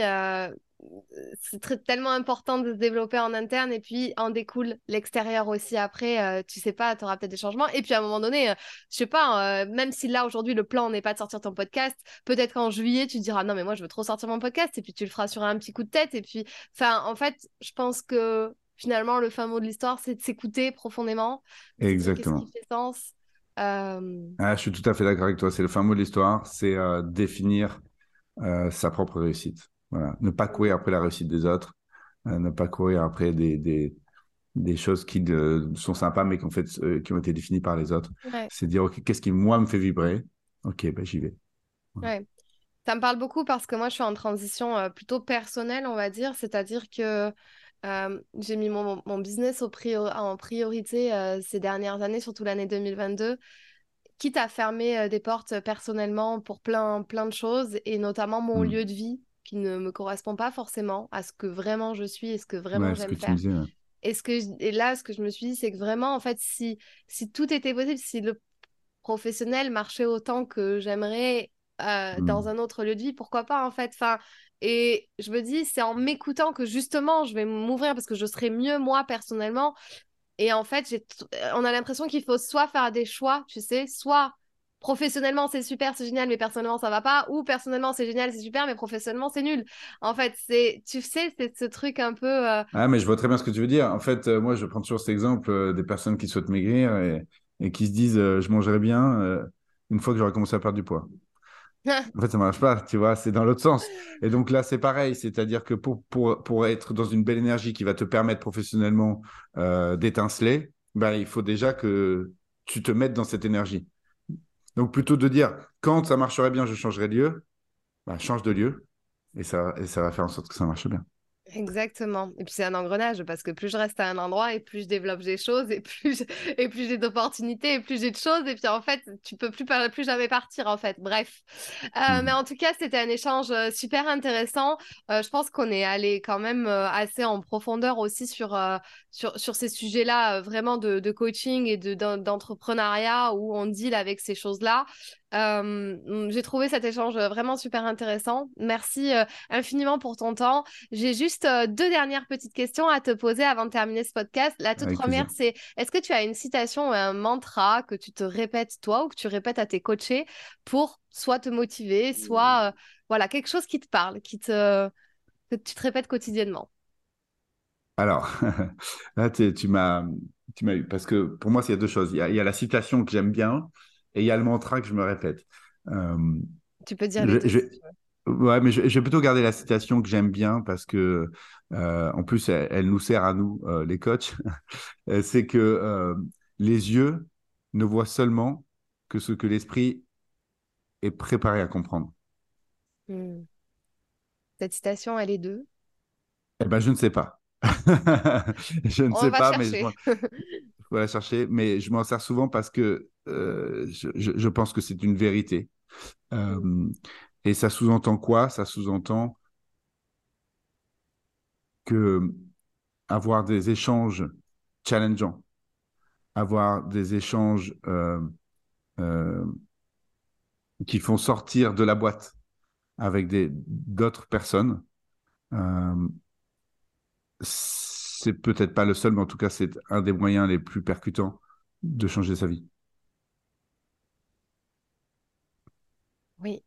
c'est tellement important de se développer en interne et puis en découle l'extérieur aussi après. Euh, tu sais pas, tu auras peut-être des changements. Et puis à un moment donné, euh, je sais pas, euh, même si là aujourd'hui le plan n'est pas de sortir ton podcast, peut-être qu'en juillet tu diras non mais moi je veux trop sortir mon podcast et puis tu le feras sur un petit coup de tête. Et puis, enfin, en fait, je pense que finalement le fin mot de l'histoire c'est de s'écouter profondément.
Exactement.
Qu'est-ce qui fait sens.
Ah, je suis tout à fait d'accord avec toi. C'est le fin mot de l'histoire, c'est définir sa propre réussite. Ne pas courir après la réussite des autres, euh, ne pas courir après des, des, des choses qui sont sympas, mais qui, fait, euh, qui ont été définies par les autres. C'est dire, OK, qu'est-ce qui, moi, me fait vibrer? OK, ben, j'y vais.
Ouais. Ça me parle beaucoup parce que moi, je suis en transition euh, plutôt personnelle, on va dire. C'est-à-dire que j'ai mis mon, mon, business au en priorité ces dernières années, surtout l'année 2022 quitte à fermer des portes personnellement pour plein, plein de choses, et notamment mon mmh. lieu de vie qui ne me correspond pas forcément à ce que vraiment je suis et ce que vraiment j'aime faire. et, ce que et là, ce que je me suis dit, c'est que vraiment, en fait, si, si tout était possible, si le professionnel marchait autant que j'aimerais euh, dans mmh. un autre lieu de vie, pourquoi pas, en fait enfin, Et je me dis, c'est en m'écoutant que justement, je vais m'ouvrir parce que je serai mieux, moi, personnellement. Et en fait, on a l'impression qu'il faut soit faire des choix, tu sais, soit professionnellement c'est super, c'est génial, mais personnellement ça va pas, ou personnellement c'est génial, c'est super, mais professionnellement c'est nul. En fait, c'est, tu sais, c'est ce truc un peu. Euh,
ah, mais je vois très bien ce que tu veux dire. En fait, euh, moi je prends toujours cet exemple euh, des personnes qui souhaitent maigrir et, et qui se disent je mangerai bien une fois que j'aurai commencé à perdre du poids. en fait, ça marche pas, tu vois, c'est dans l'autre sens. Et donc là, c'est pareil, c'est-à-dire que pour, pour, pour être dans une belle énergie qui va te permettre professionnellement d'étinceler, ben, il faut déjà que tu te mettes dans cette énergie. Donc plutôt de dire quand ça marcherait bien, je changerai de lieu, bah, change de lieu et ça, et ça va faire en sorte que ça marche bien.
Exactement. Et puis c'est un engrenage parce que plus je reste à un endroit et plus je développe des choses et plus et plus j'ai d'opportunités et plus j'ai de choses et puis en fait tu peux plus plus jamais partir en fait. Bref. Euh, mais mmh. en tout cas c'était un échange super intéressant. Euh, je pense qu'on est allé quand même assez en profondeur aussi sur sur, sur ces sujets-là vraiment de, de, coaching et de d'entrepreneuriat où on deal avec ces choses-là. Euh, j'ai trouvé cet échange vraiment super intéressant. Merci euh, infiniment pour ton temps. J'ai juste euh, deux dernières petites questions à te poser avant de terminer ce podcast. La toute première, c'est est-ce que tu as une citation ou un mantra que tu te répètes toi ou que tu répètes à tes coachés pour soit te motiver, soit voilà quelque chose qui te parle, qui te que tu te répètes quotidiennement?
Alors, là, tu m'as tu m'as eu parce que pour moi, il y a deux choses. il y a la citation que j'aime bien et il y a le mantra que je me répète.
Euh, tu peux dire je,
Ouais, mais je, vais plutôt garder la citation que j'aime bien parce que, euh, en plus, elle, nous sert à nous, euh, les coachs. C'est que les yeux ne voient seulement que ce que l'esprit est préparé à comprendre.
Hmm. Cette citation, elle est d'eux
Eh ben, je ne sais pas. je ne sais pas, mais je, faut la chercher. Mais je m'en sers souvent parce que euh, je, pense que c'est une vérité. Euh, et ça sous-entend quoi? Ça sous-entend que avoir des échanges challengeants, avoir des échanges euh, qui font sortir de la boîte avec d'autres personnes, c'est peut-être pas le seul, mais en tout cas, c'est un des moyens les plus percutants de changer sa vie.
Oui,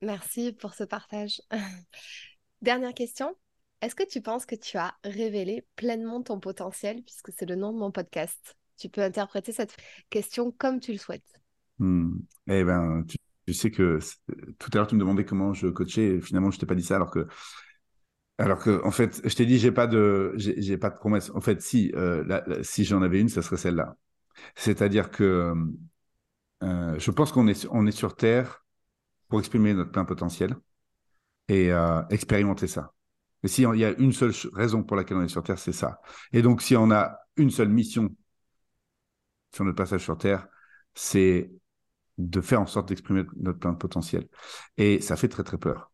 merci pour ce partage. Dernière question. Est-ce que tu penses que tu as révélé pleinement ton potentiel, puisque c'est le nom de mon podcast? Tu peux interpréter cette question comme tu le souhaites.
Hmm. Eh ben, tu, sais que tout à l'heure, tu me demandais comment je coachais, finalement, je t'ai pas dit ça, alors que, alors que, en fait, je t'ai dit, j'ai pas de, pas de promesse. En fait, si, euh, si j'en avais une, ce serait celle-là. C'est-à-dire que euh, je pense qu'on est, on est sur Terre pour exprimer notre plein potentiel et euh, expérimenter ça. Et s'il y a une seule raison pour laquelle on est sur Terre, c'est ça. Et donc, si on a une seule mission sur notre passage sur Terre, c'est de faire en sorte d'exprimer notre plein potentiel. Et ça fait très, très peur.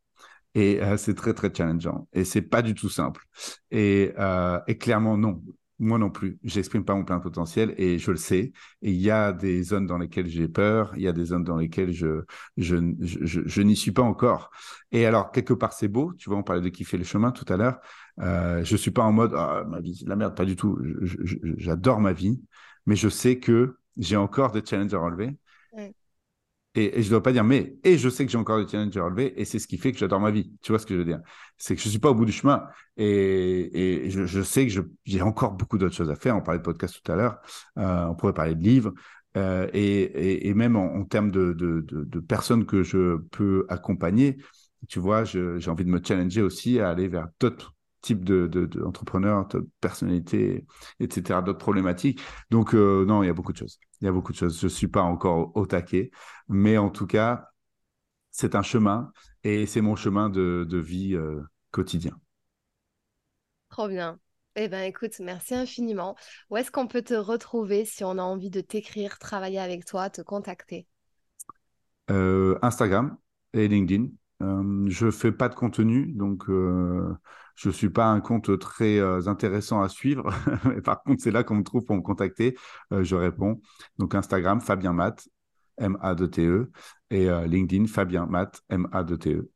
Et euh, c'est très, très challengeant. Et c'est pas du tout simple. Et, euh, et clairement, non moi non plus, j'exprime pas mon plein potentiel et je le sais. Et il y a des zones dans lesquelles j'ai peur, il y a des zones dans lesquelles je, je, je, n'y suis pas encore. Et alors, quelque part, c'est beau. Tu vois, on parlait de kiffer le chemin tout à l'heure. Euh, je suis pas en mode, ah, ma vie, la merde, pas du tout. J'adore ma vie, mais je sais que j'ai encore des challenges à relever. Et, je ne dois pas dire mais. Et je sais que j'ai encore des challenges à relever et c'est ce qui fait que j'adore ma vie. Tu vois ce que je veux dire? C'est que je suis pas au bout du chemin et, et je, je, sais que j'ai encore beaucoup d'autres choses à faire. On parlait de podcast tout à l'heure. Euh, on pourrait parler de livres. Euh, et, et, même en, termes de, de, personnes que je peux accompagner, tu vois, j'ai envie de me challenger aussi à aller vers d'autres type d'entrepreneur, de, de personnalité, etc., d'autres problématiques. Donc, euh, non, il y a beaucoup de choses. Il y a beaucoup de choses. Je ne suis pas encore au, taquet, mais en tout cas, c'est un chemin et c'est mon chemin de, vie euh, quotidien.
Trop bien. Eh bien, écoute, merci infiniment. Où est-ce qu'on peut te retrouver si on a envie de t'écrire, travailler avec toi, te contacter?
Euh, Instagram et LinkedIn. Euh, je fais pas de contenu, donc euh, je suis pas un compte très euh, intéressant à suivre. par contre, c'est là qu'on me trouve pour me contacter. je réponds. Donc Instagram, Fabien Matt, M-A-D-T-E, et LinkedIn, Fabien Matt, M-A-D-T-E.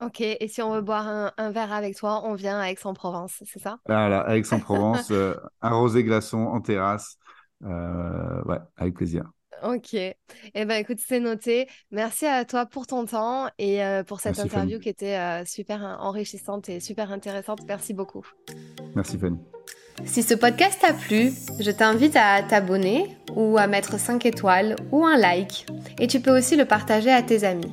Ok, et si on veut boire un, verre avec toi, on vient à Aix-en-Provence, c'est ça?
Voilà, Aix-en-Provence, un rosé glaçon en terrasse. ouais, avec plaisir.
Ok. Eh ben, écoute, c'est noté. Merci à toi pour ton temps et euh, pour cette interview qui était euh, super enrichissante et super intéressante. Merci beaucoup.
Merci Fanny.
Si ce podcast t'a plu, je t'invite à t'abonner ou à mettre 5 étoiles ou un like. Et tu peux aussi le partager à tes amis.